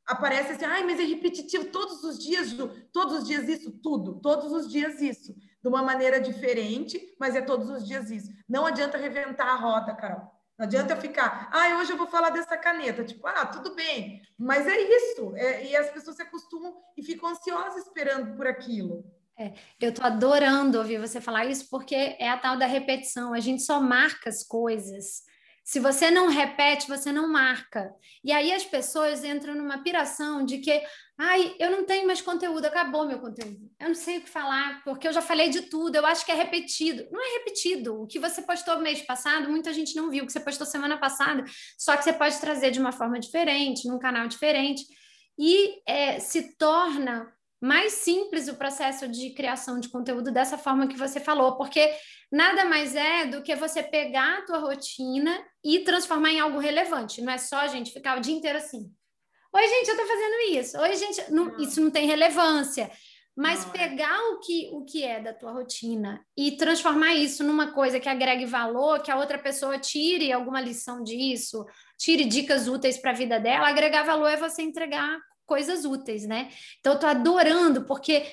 Aparece assim, ai, mas é repetitivo todos os dias, todos os dias isso, tudo, todos os dias isso, de uma maneira diferente, mas é todos os dias isso. Não adianta reventar a roda, Carol. Não adianta eu ficar, ah, hoje eu vou falar dessa caneta. Tipo, ah, tudo bem, mas é isso. É, e as pessoas se acostumam e ficam ansiosas esperando por aquilo. É, eu estou adorando ouvir você falar isso, porque é a tal da repetição. A gente só marca as coisas Se você não repete, você não marca. E aí as pessoas entram numa piração de que, ai, eu não tenho mais conteúdo, acabou meu conteúdo. Eu não sei o que falar, porque eu já falei de tudo, eu acho que é repetido. Não é repetido. O que você postou mês passado, muita gente não viu. O que você postou semana passada, só que você pode trazer de uma forma diferente, num canal diferente. E é, se torna mais simples o processo de criação de conteúdo dessa forma que você falou, porque nada mais é do que você pegar a tua rotina e transformar em algo relevante. Não é só gente ficar o dia inteiro assim. Oi, gente, eu tô fazendo isso. Oi, gente, não, isso não tem relevância. Mas não, é. pegar é. o que, o que é da tua rotina e transformar isso numa coisa que agregue valor, que a outra pessoa tire alguma lição disso, tire dicas úteis para a vida dela, agregar valor é você entregar coisas úteis, né? Então, eu tô adorando, porque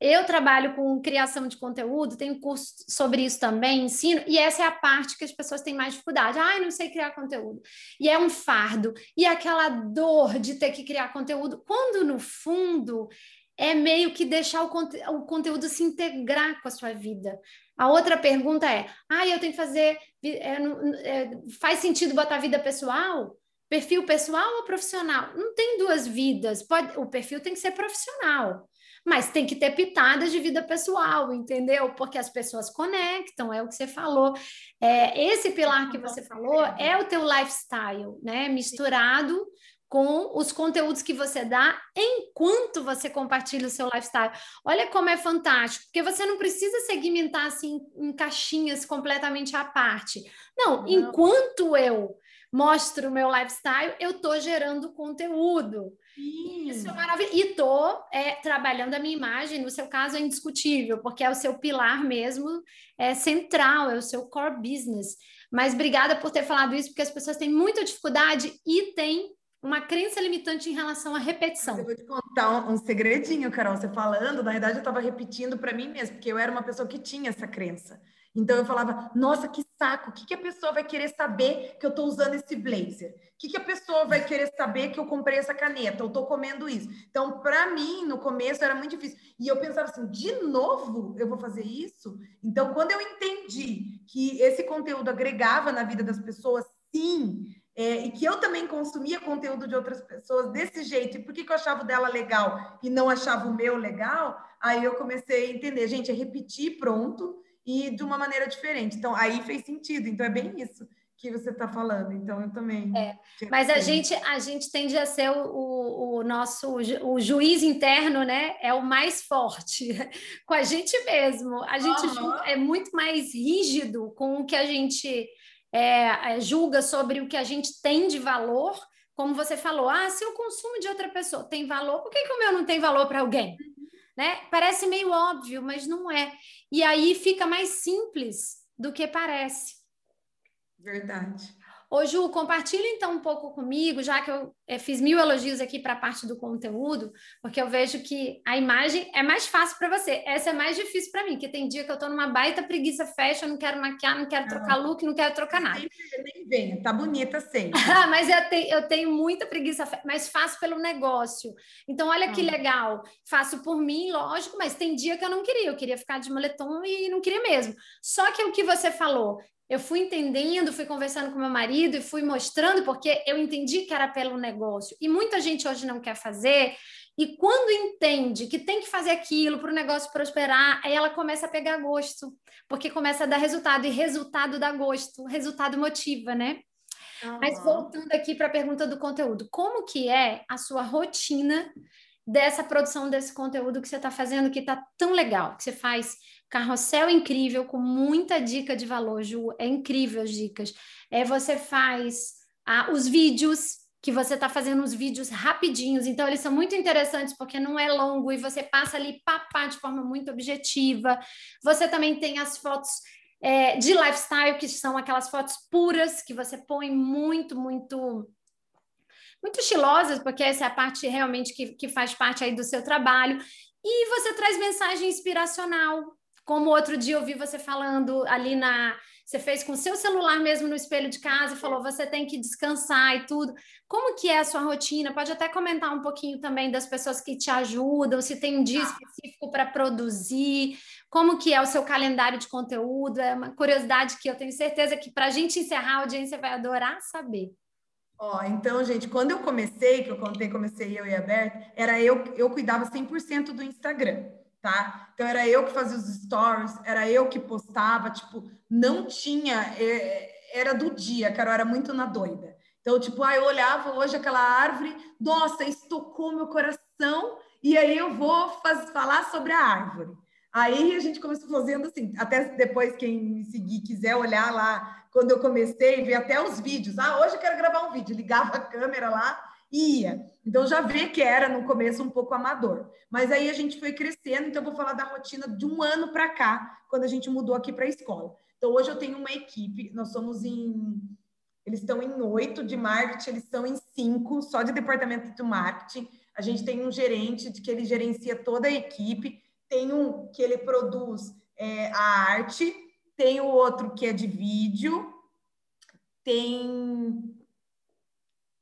eu trabalho com criação de conteúdo, tenho curso sobre isso também, ensino, e essa é a parte que as pessoas têm mais dificuldade. Ai, não sei criar conteúdo. E é um fardo. E aquela dor de ter que criar conteúdo, quando no fundo é meio que deixar o, conte o conteúdo se integrar com a sua vida. A outra pergunta é: ah, eu tenho que fazer. É, é, faz sentido botar vida pessoal? Perfil pessoal ou profissional? Não tem duas vidas. Pode, o perfil tem que ser profissional, mas tem que ter pitadas de vida pessoal, entendeu? Porque as pessoas conectam, é o que você falou. É, esse pilar que você falou é o teu lifestyle, né? Misturado com os conteúdos que você dá enquanto você compartilha o seu lifestyle. Olha como é fantástico, porque você não precisa segmentar assim em caixinhas completamente à parte. Não, não. enquanto eu mostro o meu lifestyle, eu estou gerando conteúdo. Sim. Isso é maravilhoso. E estou é, trabalhando a minha imagem, no seu caso é indiscutível, porque é o seu pilar mesmo, é central, é o seu core business. Mas obrigada por ter falado isso, porque as pessoas têm muita dificuldade e têm uma crença limitante em relação à repetição. Mas eu vou te contar um, um segredinho, Carol. Você falando, na verdade, eu estava repetindo para mim mesmo, porque eu era uma pessoa que tinha essa crença. Então eu falava, nossa, que saco, o que, que a pessoa vai querer saber que eu estou usando esse blazer? O que, que a pessoa vai querer saber que eu comprei essa caneta, eu estou comendo isso? Então, para mim, no começo era muito difícil. E eu pensava assim, de novo eu vou fazer isso? Então, quando eu entendi que esse conteúdo agregava na vida das pessoas, sim, é, e que eu também consumia conteúdo de outras pessoas desse jeito, e por que, que eu achava o dela legal e não achava o meu legal, aí eu comecei a entender, gente, é repetir pronto, e de uma maneira diferente. Então, aí fez sentido. Então, é bem isso que você está falando. Então, eu também. É. Mas a gente, a gente tende a ser o, o, o, nosso o juiz interno, né? É o mais forte com a gente mesmo. A gente uhum. é muito mais rígido com o que a gente é, é, julga sobre o que a gente tem de valor. Como você falou, ah, se o consumo de outra pessoa tem valor, por que, que o meu não tem valor para alguém? Né? Parece meio óbvio, mas não é. E aí fica mais simples do que parece. Verdade. Ô, Ju, compartilha então um pouco comigo, já que eu é, fiz mil elogios aqui para a parte do conteúdo, porque eu vejo que a imagem é mais fácil para você. Essa é mais difícil para mim, que tem dia que eu estou numa baita preguiça fashion, não quero maquiar, não quero trocar look, não quero trocar nada. Nem vem, tá bonita sempre. mas eu tenho, eu tenho muita preguiça, mas faço pelo negócio. Então, olha que legal. Faço por mim, lógico, mas tem dia que eu não queria. Eu queria ficar de moletom e não queria mesmo. Só que o que você falou, eu fui entendendo, fui conversando com meu marido e fui mostrando, porque eu entendi que era pelo negócio. E muita gente hoje não quer fazer, e quando entende que tem que fazer aquilo para o negócio prosperar, aí ela começa a pegar gosto, porque começa a dar resultado, e resultado dá gosto, resultado motiva, né? Uhum. Mas voltando aqui para a pergunta do conteúdo, como que é a sua rotina dessa produção desse conteúdo que você está fazendo, que está tão legal, que você faz Carrossel incrível, com muita dica de valor, Ju. É incrível as dicas. É, você faz ah, os vídeos, que você está fazendo os vídeos rapidinhos, então eles são muito interessantes porque não é longo e você passa ali papá de forma muito objetiva. Você também tem as fotos é, de lifestyle, que são aquelas fotos puras que você põe muito, muito muito estilosas, porque essa é a parte realmente que, que faz parte aí do seu trabalho. E você traz mensagem inspiracional, como outro dia eu vi você falando ali na. Você fez com o seu celular mesmo no espelho de casa e falou: você tem que descansar e tudo. Como que é a sua rotina? Pode até comentar um pouquinho também das pessoas que te ajudam, se tem um dia tá. específico para produzir. como que é o seu calendário de conteúdo? É uma curiosidade que eu tenho certeza que para a gente encerrar, a audiência vai adorar saber. Ó, então, gente, quando eu comecei, que eu contei, comecei eu e a Berta, era eu, eu cuidava 100% do Instagram, tá? Então, era eu que fazia os stories, era eu que postava, tipo, não tinha, é, era do dia, cara, eu era muito na doida. Então, tipo, ah, eu olhava hoje aquela árvore, nossa, estocou meu coração, e aí eu vou faz, falar sobre a árvore. Aí a gente começou fazendo assim, até depois quem me seguir quiser olhar lá, quando eu comecei, ver até os vídeos. Ah, hoje eu quero gravar um vídeo, ligava a câmera lá e ia. Então já vê que era no começo um pouco amador. Mas aí a gente foi crescendo, então eu vou falar da rotina de um ano para cá, quando a gente mudou aqui para a escola. Então hoje eu tenho uma equipe, nós somos em eles estão em oito de marketing, eles estão em cinco só de departamento de marketing. A gente tem um gerente de que ele gerencia toda a equipe tem um que ele produz é, a arte, tem o outro que é de vídeo, tem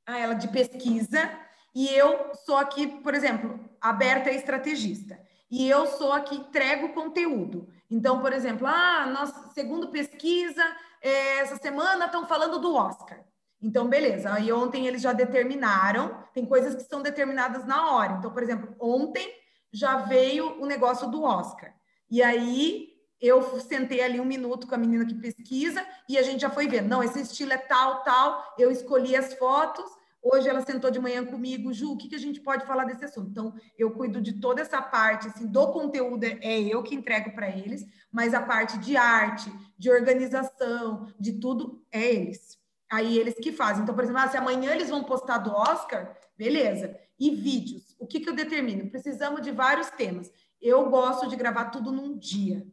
a ela de pesquisa, e eu sou aqui, por exemplo, aberta é estrategista. E eu sou aqui, entrego conteúdo. Então, por exemplo, ah, nossa, segundo pesquisa, é, essa semana estão falando do Oscar. Então, beleza. Aí ontem eles já determinaram, tem coisas que são determinadas na hora. Então, por exemplo, ontem já veio o negócio do Oscar. E aí eu sentei ali um minuto com a menina que pesquisa e a gente já foi vendo. Não, esse estilo é tal, tal. Eu escolhi as fotos. Hoje ela sentou de manhã comigo, Ju, o que, que a gente pode falar desse assunto? Então, eu cuido de toda essa parte, assim, do conteúdo é eu que entrego para eles, mas a parte de arte, de organização, de tudo, é eles. Aí eles que fazem. Então, por exemplo, ah, se amanhã eles vão postar do Oscar, beleza. E vídeos, o que, que eu determino? Precisamos de vários temas. Eu gosto de gravar tudo num dia,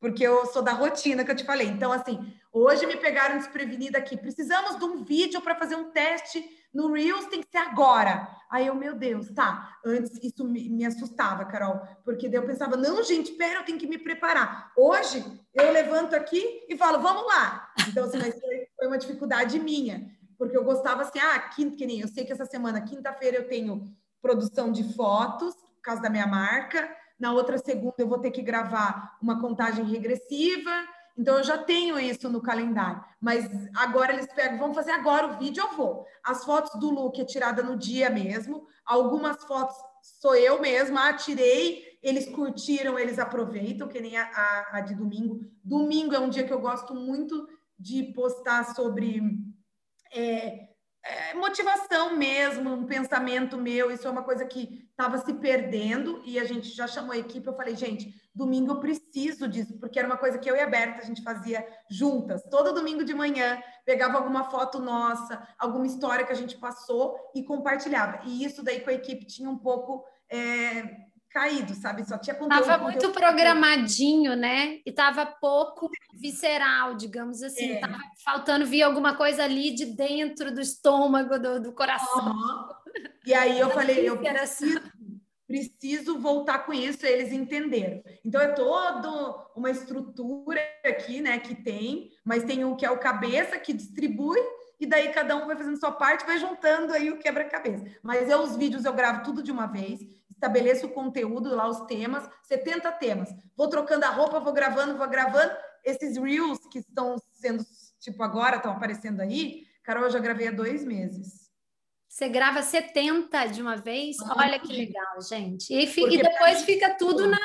porque eu sou da rotina que eu te falei. Então, assim, hoje me pegaram desprevenida aqui. Precisamos de um vídeo para fazer um teste no Reels, tem que ser agora. Aí eu, meu Deus, tá. Antes isso me, me assustava, Carol, porque daí eu pensava, não, gente, pera, eu tenho que me preparar. Hoje eu levanto aqui e falo, vamos lá. Então, assim, mas foi, uma dificuldade minha porque eu gostava assim, ah, quinta, que nem eu sei que essa semana, quinta-feira, eu tenho produção de fotos, por causa da minha marca, na outra segunda eu vou ter que gravar uma contagem regressiva, então eu já tenho isso no calendário. Mas agora eles pegam, vamos fazer agora o vídeo, eu vou. As fotos do look é tirada no dia mesmo, algumas fotos sou eu mesma, ah, tirei, eles curtiram, eles aproveitam, que nem a, a, a de domingo. Domingo é um dia que eu gosto muito de postar sobre é, é, motivação mesmo, um pensamento meu. Isso é uma coisa que estava se perdendo e a gente já chamou a equipe. Eu falei, gente, domingo eu preciso disso, porque era uma coisa que eu e a Berta a gente fazia juntas. Todo domingo de manhã pegava alguma foto nossa, alguma história que a gente passou e compartilhava. E isso daí com a equipe tinha um pouco. É, caído, sabe? Só tinha conteúdo. Tava muito conteúdo. programadinho, né? E tava pouco visceral, digamos assim. É. Tava faltando vir alguma coisa ali de dentro do estômago, do, do coração. Uhum. E aí eu falei, eu preciso, preciso voltar com isso, eles entenderam. Então é todo uma estrutura aqui, né, que tem, mas tem o que é o cabeça que distribui e daí cada um vai fazendo sua parte, vai juntando aí o quebra-cabeça. Mas eu os vídeos eu gravo tudo de uma vez estabeleço o conteúdo lá, os temas, 70 temas. Vou trocando a roupa, vou gravando, vou gravando. Esses reels que estão sendo, tipo, agora estão aparecendo aí, Carol, eu já gravei há dois meses. Você grava 70 de uma vez? Ah, Olha que legal, gente. E, e depois fica tudo na,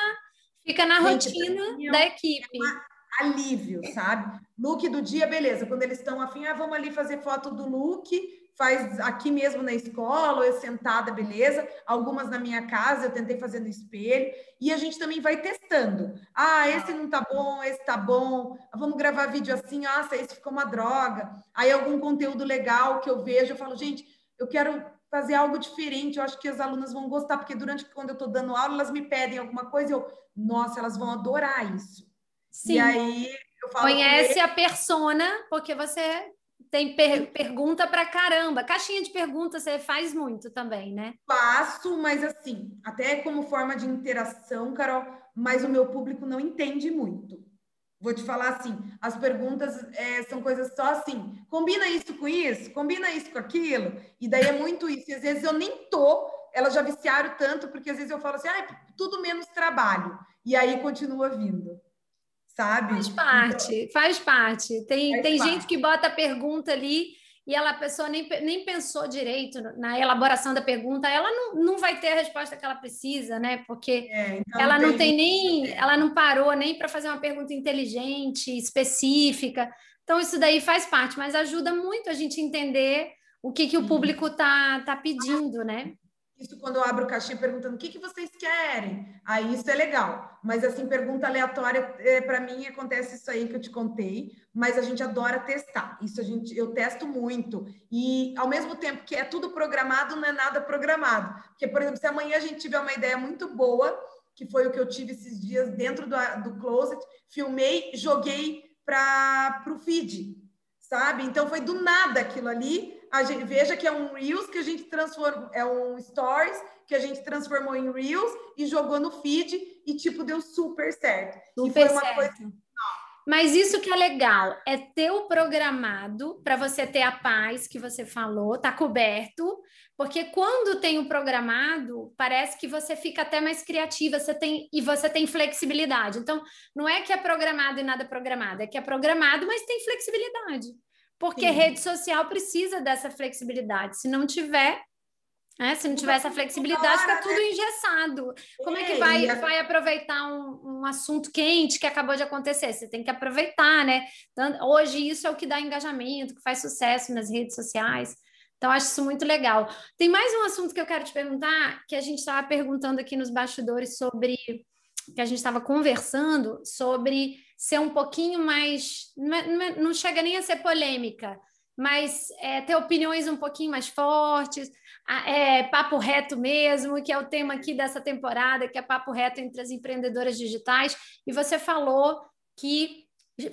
fica na gente, rotina da equipe. É alívio, sabe? Look do dia, beleza. Quando eles estão afim, ah, vamos ali fazer foto do look faz aqui mesmo na escola, ou eu sentada, beleza. Algumas na minha casa, eu tentei fazer no espelho. E a gente também vai testando. Ah, esse não tá bom, esse tá bom. Vamos gravar vídeo assim, ah, esse ficou uma droga. Aí algum conteúdo legal que eu vejo, eu falo, gente, eu quero fazer algo diferente. Eu acho que as alunas vão gostar, porque durante quando eu estou dando aula, elas me pedem alguma coisa, eu, nossa, elas vão adorar isso. Sim. E aí eu falo. Conhece a persona, porque você tem per pergunta para caramba. Caixinha de perguntas você faz muito também, né? Faço, mas assim, até como forma de interação, Carol, mas o meu público não entende muito. Vou te falar assim, as perguntas é, são coisas só assim, combina isso com isso, combina isso com aquilo, e daí é muito isso. E às vezes eu nem tô, elas já viciaram tanto, porque às vezes eu falo assim, ah, tudo menos trabalho. e aí continua vindo. Sabe? Faz parte, então, faz parte. Tem, faz tem parte. gente que bota a pergunta ali e ela, a pessoa nem, nem pensou direito na elaboração da pergunta, ela não, não vai ter a resposta que ela precisa, né? Porque é, então ela não tem, tem nem, ela não parou nem para fazer uma pergunta inteligente, específica. Então, isso daí faz parte, mas ajuda muito a gente entender o que, que o público está tá pedindo, né? Isso quando eu abro caixinha perguntando o que, que vocês querem. Aí isso é legal. Mas assim, pergunta aleatória, é, para mim acontece isso aí que eu te contei, mas a gente adora testar. Isso a gente eu testo muito. E ao mesmo tempo que é tudo programado, não é nada programado. Porque, por exemplo, se amanhã a gente tiver uma ideia muito boa, que foi o que eu tive esses dias dentro do, do closet, filmei, joguei para o feed, sabe? Então foi do nada aquilo ali gente, veja que é um Reels que a gente transformou, é um Stories que a gente transformou em Reels e jogou no feed e, tipo, deu super certo. Super certo. Coisa... Mas isso que é legal, é ter o programado para você ter a paz que você falou, tá coberto, porque quando tem o programado, parece que você fica até mais criativa, você tem e você tem flexibilidade. Então, não é que é programado e nada programado, é que é programado, mas tem flexibilidade. Porque Sim. rede social precisa dessa flexibilidade. Se não tiver, né? Se não tiver essa flexibilidade, está tudo né? engessado. Como é que vai, vai aproveitar um, um, assunto quente que acabou de acontecer? Você tem que aproveitar, né? Então, hoje isso é o que dá engajamento, que faz sucesso nas redes sociais. Então, acho isso muito legal. Tem mais um assunto que eu quero te perguntar, que a gente estava perguntando aqui nos bastidores sobre que a gente estava conversando sobre ser um pouquinho mais. Não, é, é, não chega nem a ser polêmica, mas é, ter opiniões um pouquinho mais fortes, é, papo reto mesmo, que é o tema aqui dessa temporada, que é papo reto entre as empreendedoras digitais. E você falou que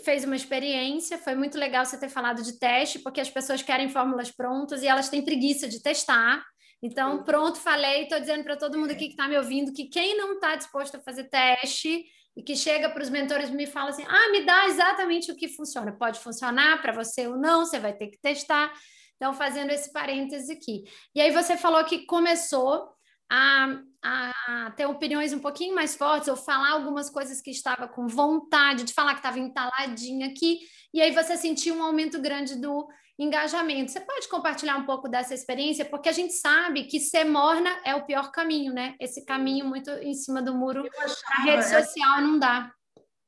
fez uma experiência, foi muito legal você ter falado de teste, porque as pessoas querem fórmulas prontas e elas têm preguiça de testar. Então, pronto, falei, estou dizendo para todo mundo aqui que está me ouvindo que quem não está disposto a fazer teste e que chega para os mentores e me fala assim: ah, me dá exatamente o que funciona. Pode funcionar para você ou não, você vai ter que testar. Então, fazendo esse parêntese aqui. E aí você falou que começou a, a ter opiniões um pouquinho mais fortes, ou falar algumas coisas que estava com vontade de falar, que estava entaladinha aqui, e aí você sentiu um aumento grande do engajamento. Você pode compartilhar um pouco dessa experiência? Porque a gente sabe que ser morna é o pior caminho, né? Esse caminho muito em cima do muro, a rede é social não dá.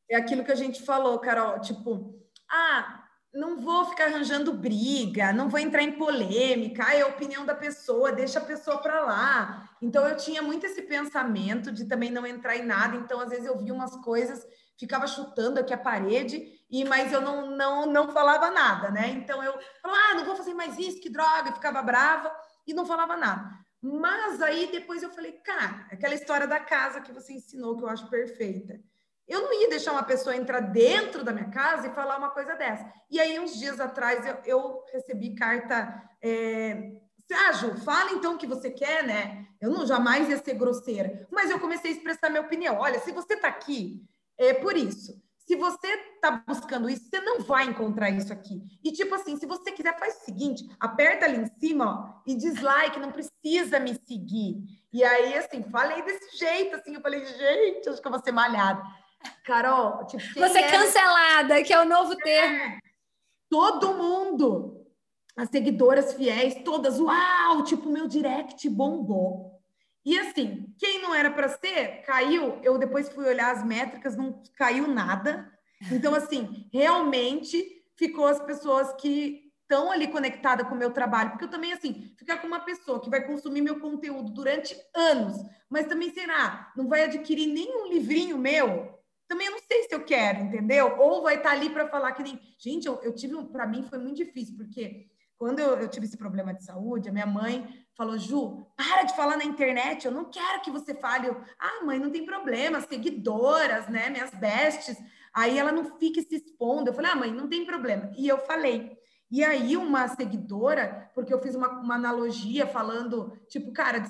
É aquilo que a gente falou, Carol, tipo, ah, não vou ficar arranjando briga, não vou entrar em polêmica, ah, é a opinião da pessoa, deixa a pessoa para lá. Então eu tinha muito esse pensamento de também não entrar em nada, então às vezes eu via umas coisas, ficava chutando aqui a parede e mas eu não, não, não falava nada, né? Então eu falava, ah, não vou fazer mais isso, que droga, ficava brava e não falava nada. Mas aí depois eu falei, cara, aquela história da casa que você ensinou que eu acho perfeita. Eu não ia deixar uma pessoa entrar dentro da minha casa e falar uma coisa dessa. E aí, uns dias atrás, eu, eu recebi carta. É, ah, Ju, fala então o que você quer, né? Eu não jamais ia ser grosseira, mas eu comecei a expressar minha opinião. Olha, se você está aqui, é por isso. Se você está buscando isso, você não vai encontrar isso aqui. E tipo assim, se você quiser, faz o seguinte: aperta ali em cima ó, e dislike, não precisa me seguir. E aí, assim, falei desse jeito, assim, eu falei, gente, acho que eu vou ser malhada. Carol, tipo, você é... cancelada, que é o novo é. termo. Todo mundo, as seguidoras fiéis, todas, uau, tipo, meu direct bombou. E assim, quem não era para ser, caiu. Eu depois fui olhar as métricas, não caiu nada. Então, assim, realmente ficou as pessoas que estão ali conectadas com o meu trabalho. Porque eu também, assim, ficar com uma pessoa que vai consumir meu conteúdo durante anos, mas também, será, não vai adquirir nenhum livrinho meu, também eu não sei se eu quero, entendeu? Ou vai estar ali para falar que nem. Gente, eu, eu tive, para mim foi muito difícil, porque quando eu, eu, tive esse problema de saúde, a minha mãe falou: Ju, para de falar na internet, eu não quero que você fale. Eu, ah, mãe, não tem problema, seguidoras, né, minhas bestes. Aí ela não fica se expondo. Eu falei: ah, mãe, não tem problema. E eu falei. E aí, uma seguidora, porque eu fiz uma, uma analogia falando, tipo, cara,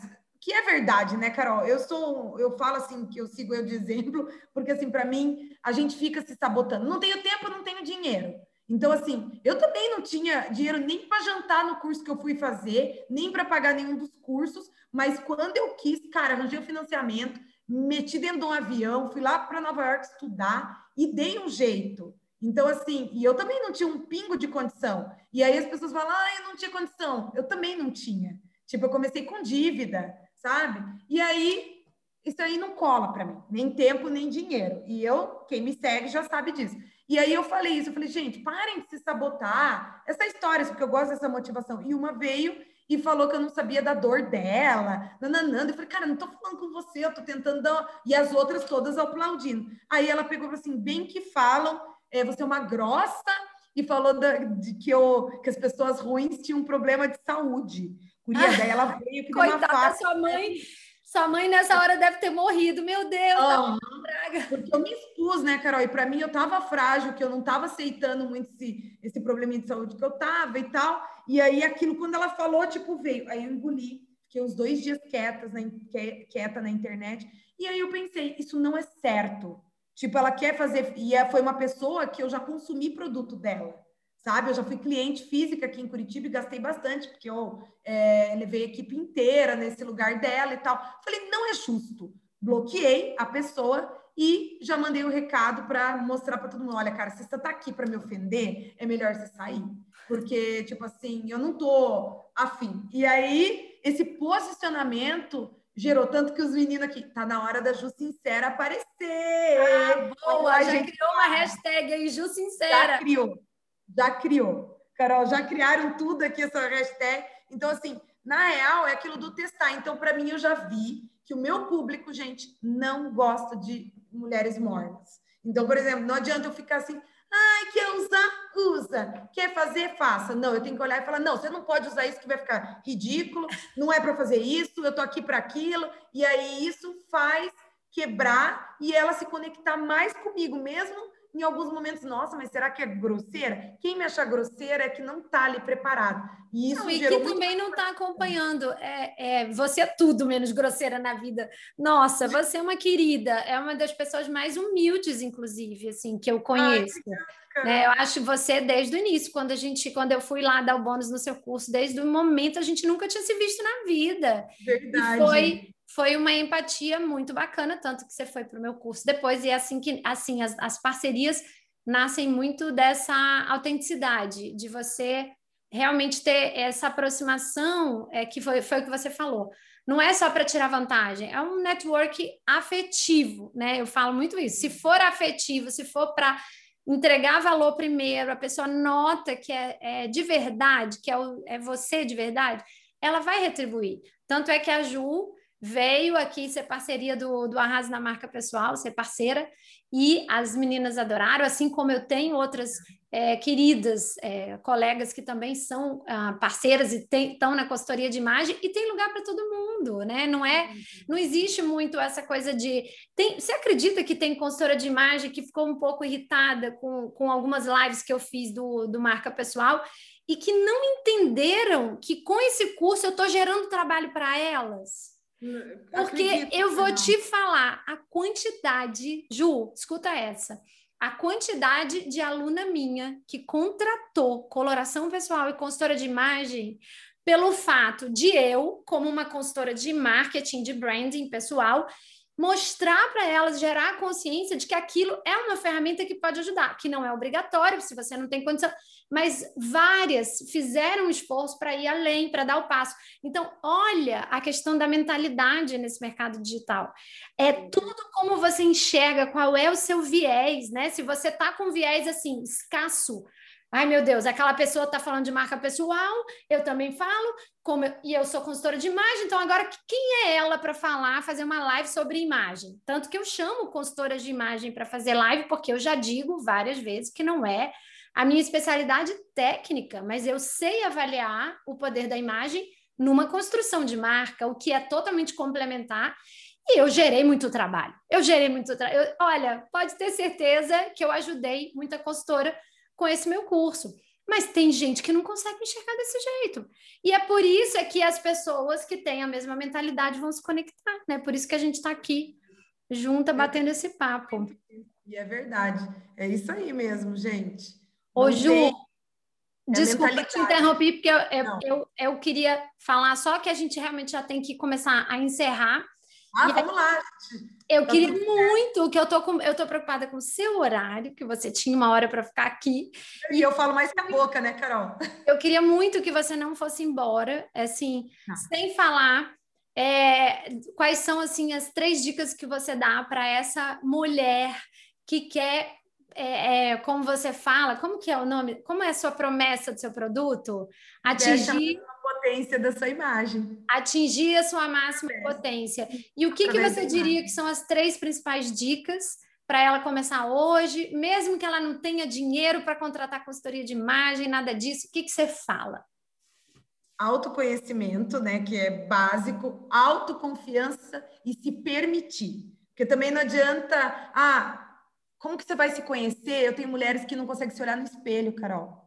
que é verdade, né, Carol? Eu sou, eu falo assim que eu sigo eu de exemplo, porque assim, para mim, a gente fica se sabotando. Não tenho tempo, não tenho dinheiro. Então, assim, eu também não tinha dinheiro nem para jantar no curso que eu fui fazer, nem para pagar nenhum dos cursos, mas quando eu quis, cara, arranjei o financiamento, meti dentro de um avião, fui lá para Nova York estudar e dei um jeito. Então, assim, e eu também não tinha um pingo de condição. E aí as pessoas falam, ah, eu não tinha condição. Eu também não tinha. Tipo, eu comecei com dívida, sabe? E aí, isso aí não cola para mim, nem tempo, nem dinheiro. E eu, quem me segue já sabe disso. E aí eu falei isso, eu falei, gente, parem de se sabotar. Essa história, porque eu gosto dessa motivação. E uma veio e falou que eu não sabia da dor dela, nananando. Eu falei, cara, não tô falando com você, eu tô tentando dar... E as outras todas aplaudindo. Aí ela pegou assim, bem que falam, é, você é uma grossa, e falou da, de que, eu, que as pessoas ruins tinham um problema de saúde. Curia, daí ela veio que Coitada da sua mãe... Sua mãe nessa hora deve ter morrido, meu Deus! Oh, porque eu me expus, né, Carol? E para mim eu tava frágil, que eu não tava aceitando muito esse, esse probleminha de saúde que eu tava e tal. E aí aquilo, quando ela falou, tipo, veio. Aí eu engoli, fiquei uns dois dias quietas na, quieta na internet. E aí eu pensei, isso não é certo. Tipo, ela quer fazer. E é, foi uma pessoa que eu já consumi produto dela, sabe? Eu já fui cliente física aqui em Curitiba e gastei bastante, porque eu é, levei a equipe inteira nesse lugar dela e tal. Falei, não é justo. Bloqueei a pessoa e já mandei o um recado para mostrar para todo mundo: olha, cara, se você está aqui para me ofender, é melhor você sair. Porque, tipo assim, eu não tô afim. E aí, esse posicionamento gerou tanto que os meninos aqui, tá na hora da Ju Sincera aparecer. Ah, boa, já gente... criou uma hashtag aí, Ju Sincera. Já criou, já criou. Carol, já criaram tudo aqui essa hashtag. Então, assim, na real, é aquilo do testar. Então, para mim, eu já vi que o meu público, gente, não gosta de mulheres mornas. Então, por exemplo, não adianta eu ficar assim, Ai, quer usar? Usa. Quer fazer? Faça. Não, eu tenho que olhar e falar: não, você não pode usar isso que vai ficar ridículo, não é para fazer isso, eu tô aqui para aquilo. E aí isso faz quebrar e ela se conectar mais comigo, mesmo em alguns momentos, nossa, mas será que é grosseira? Quem me acha grosseira é que não está ali preparado. E isso não, e que também não está acompanhando. É, é, você é tudo menos grosseira na vida. Nossa, você é uma querida, é uma das pessoas mais humildes, inclusive, assim, que eu conheço. Ai, né? Eu acho você desde o início, quando a gente, quando eu fui lá dar o bônus no seu curso, desde o momento a gente nunca tinha se visto na vida. Verdade. E foi foi uma empatia muito bacana, tanto que você foi para o meu curso depois, e é assim que assim as, as parcerias nascem muito dessa autenticidade, de você realmente ter essa aproximação é, que foi, foi o que você falou. Não é só para tirar vantagem, é um network afetivo, né? Eu falo muito isso. Se for afetivo, se for para entregar valor primeiro, a pessoa nota que é, é de verdade, que é, o, é você de verdade, ela vai retribuir. Tanto é que a Ju veio aqui ser parceria do, do Arrasa na Marca Pessoal, ser parceira, e as meninas adoraram, assim como eu tenho outras é, queridas é, colegas que também são ah, parceiras e estão na consultoria de imagem, e tem lugar para todo mundo, né? Não é, não existe muito essa coisa de. Tem, você acredita que tem consultora de imagem que ficou um pouco irritada com, com algumas lives que eu fiz do, do Marca Pessoal? E que não entenderam que com esse curso eu estou gerando trabalho para elas. Porque Acredito, eu vou não. te falar a quantidade, Ju, escuta essa. A quantidade de aluna minha que contratou coloração pessoal e consultora de imagem pelo fato de eu, como uma consultora de marketing, de branding pessoal, mostrar para elas, gerar a consciência de que aquilo é uma ferramenta que pode ajudar, que não é obrigatório, se você não tem condição, mas várias fizeram um esforço para ir além, para dar o passo. Então, olha a questão da mentalidade nesse mercado digital. É tudo como você enxerga, qual é o seu viés, né? Se você está com viés assim, escasso, Ai, meu Deus, aquela pessoa está falando de marca pessoal, eu também falo, eu, e eu sou consultora de imagem, então agora quem é ela para falar, fazer uma live sobre imagem? Tanto que eu chamo consultoras de imagem para fazer live, porque eu já digo várias vezes que não é a minha especialidade técnica, mas eu sei avaliar o poder da imagem numa construção de marca, o que é totalmente complementar. E eu gerei muito trabalho. Eu gerei muito trabalho. Olha, pode ter certeza que eu ajudei muita consultora com esse meu curso. Mas tem gente que não consegue enxergar desse jeito. E é por isso é que as pessoas que têm a mesma mentalidade vão se conectar, né? Por isso que a gente está aqui junta batendo esse papo. E é verdade. É isso aí mesmo, gente. Ô, Ju, tem... É desculpa te interromper, porque eu, eu, eu, eu, queria falar só que a gente realmente já tem que começar a encerrar. Ah, e vamos aí, lá, gente. Eu tá queria muito, que eu tô com, eu tô preocupada com o seu horário, que você tinha uma hora para ficar aqui. E, e eu falo mais que a boca, né, Carol? Eu queria muito que você não fosse embora, assim, ah. sem falar é, quais são assim as três dicas que você dá para essa mulher que quer é, é, como você fala, como que é o nome? Como é a sua promessa do seu produto? Atingir potência da sua imagem. Atingir a sua máxima é. potência. E o que, que você diria que são as três principais dicas para ela começar hoje, mesmo que ela não tenha dinheiro para contratar consultoria de imagem, nada disso, o que, que você fala? Autoconhecimento, né, que é básico, autoconfiança e se permitir. Porque também não adianta, ah, como que você vai se conhecer? Eu tenho mulheres que não conseguem se olhar no espelho, Carol.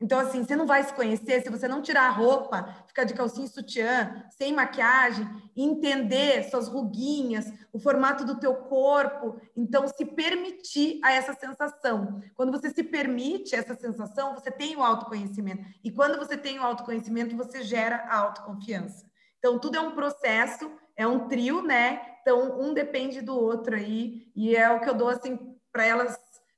Então, assim, você não vai se conhecer se você não tirar a roupa, ficar de calcinha e sutiã, sem maquiagem, entender suas ruguinhas, o formato do teu corpo. Então, se permitir a essa sensação. Quando você se permite essa sensação, você tem o autoconhecimento. E quando você tem o autoconhecimento, você gera a autoconfiança. Então, tudo é um processo, é um trio, né? Então, um depende do outro aí, e é o que eu dou assim para elas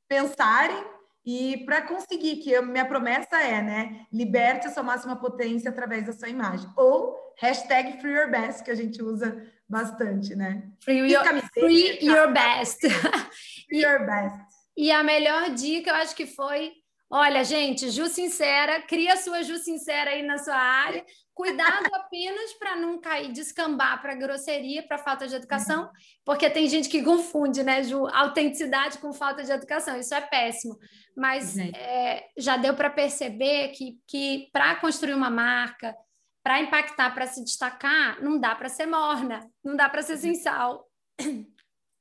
pensarem e para conseguir, que a minha promessa é, né? Liberte a sua máxima potência através da sua imagem. Ou hashtag Free Your Best, que a gente usa bastante, né? Free, your, free your Best. Free Your Best. E a melhor dica, eu acho que foi Olha, gente, Ju Sincera, cria sua Ju Sincera aí na sua área. Cuidado apenas para não cair, descambar para grosseria, para falta de educação, porque tem gente que confunde, né, Ju, autenticidade com falta de educação. Isso é péssimo. Mas é, já deu para perceber que, que para construir uma marca, para impactar, para se destacar, não dá para ser morna, não dá para ser sem sal.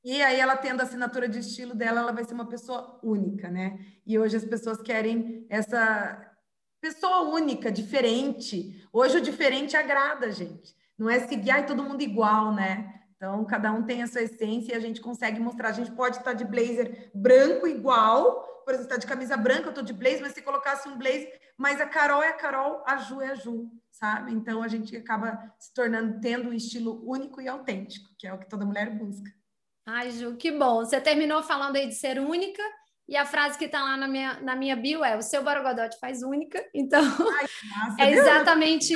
E aí, ela tendo a assinatura de estilo dela, ela vai ser uma pessoa única, né? E hoje as pessoas querem essa pessoa única, diferente. Hoje o diferente agrada, gente. Não é seguir ai, todo mundo igual, né? Então, cada um tem a sua essência e a gente consegue mostrar. A gente pode estar de blazer branco igual, por exemplo, está de camisa branca, eu estou de blazer, mas se colocasse um blazer, mas a Carol é a Carol, a Ju é a Ju, sabe? Então, a gente acaba se tornando, tendo um estilo único e autêntico, que é o que toda mulher busca. Ai, Ju, que bom. Você terminou falando aí de ser única, e a frase que está lá na minha, na minha bio é: o seu Borogodó te faz única. Então, Ai, nossa, é exatamente.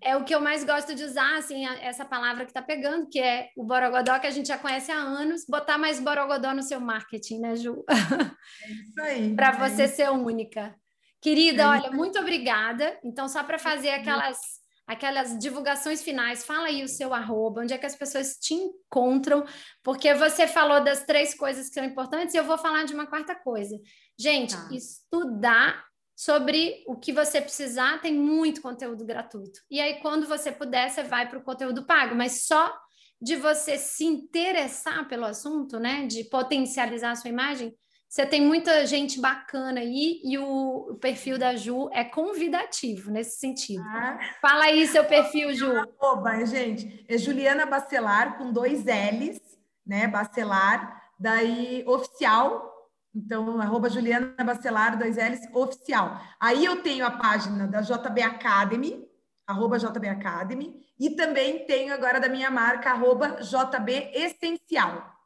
É o que eu mais gosto de usar, assim, essa palavra que está pegando, que é o Borogodó, que a gente já conhece há anos, botar mais Borogodó no seu marketing, né, Ju? É isso aí. para é você isso. ser única. Querida, é olha, muito obrigada. Então, só para fazer aquelas aquelas divulgações finais, fala aí o seu arroba, onde é que as pessoas te encontram, porque você falou das três coisas que são importantes e eu vou falar de uma quarta coisa. Gente, tá. estudar sobre o que você precisar, tem muito conteúdo gratuito. E aí, quando você puder, você vai para o conteúdo pago, mas só de você se interessar pelo assunto, né, de potencializar a sua imagem, você tem muita gente bacana aí e o, o perfil da Ju é convidativo nesse sentido. Ah. Fala aí seu perfil, Ju. Arroba, gente, é Juliana Bacelar com dois L's, né? Bacelar, daí oficial. Então, arroba Juliana Bacelar, dois L's, oficial. Aí eu tenho a página da JB Academy, arroba JB Academy, e também tenho agora da minha marca, arroba JB Essencial.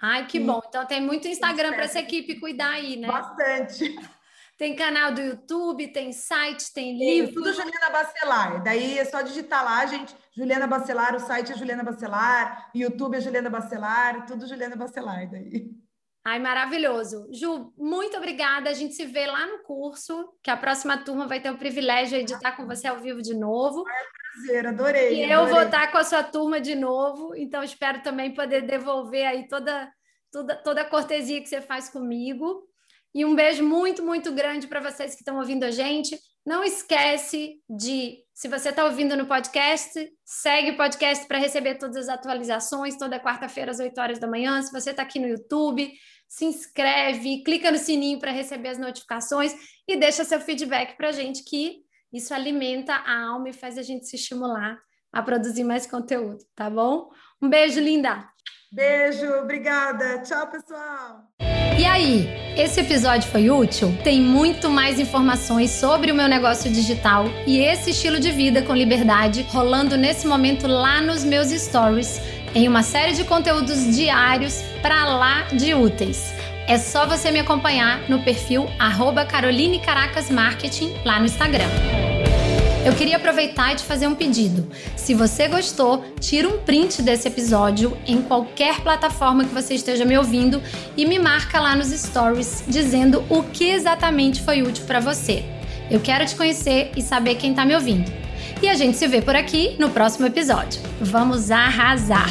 Ai, que bom. Então tem muito Instagram para essa equipe cuidar aí, né? Bastante. Tem canal do YouTube, tem site, tem livro. Tudo Juliana Bacelar. Daí é só digitar lá, gente. Juliana Bacelar, o site é Juliana Bacelar, YouTube é Juliana Bacelar, tudo Juliana Bacelar daí. Ai, maravilhoso. Ju, muito obrigada. A gente se vê lá no curso, que a próxima turma vai ter o privilégio de estar com você ao vivo de novo. É prazer, adorei. E adorei. eu vou estar com a sua turma de novo, então espero também poder devolver aí toda, toda, toda a cortesia que você faz comigo. E um beijo muito, muito grande para vocês que estão ouvindo a gente. Não esquece de, se você está ouvindo no podcast, segue o podcast para receber todas as atualizações, toda quarta-feira às 8 horas da manhã. Se você está aqui no YouTube, se inscreve, clica no sininho para receber as notificações e deixa seu feedback para a gente, que isso alimenta a alma e faz a gente se estimular a produzir mais conteúdo, tá bom? Um beijo, linda! Beijo, obrigada. Tchau, pessoal. E aí, esse episódio foi útil? Tem muito mais informações sobre o meu negócio digital e esse estilo de vida com liberdade rolando nesse momento lá nos meus stories, em uma série de conteúdos diários para lá de úteis. É só você me acompanhar no perfil Caroline Caracas Marketing lá no Instagram. Eu queria aproveitar e te fazer um pedido. Se você gostou, tira um print desse episódio em qualquer plataforma que você esteja me ouvindo e me marca lá nos stories dizendo o que exatamente foi útil para você. Eu quero te conhecer e saber quem está me ouvindo. E a gente se vê por aqui no próximo episódio. Vamos arrasar!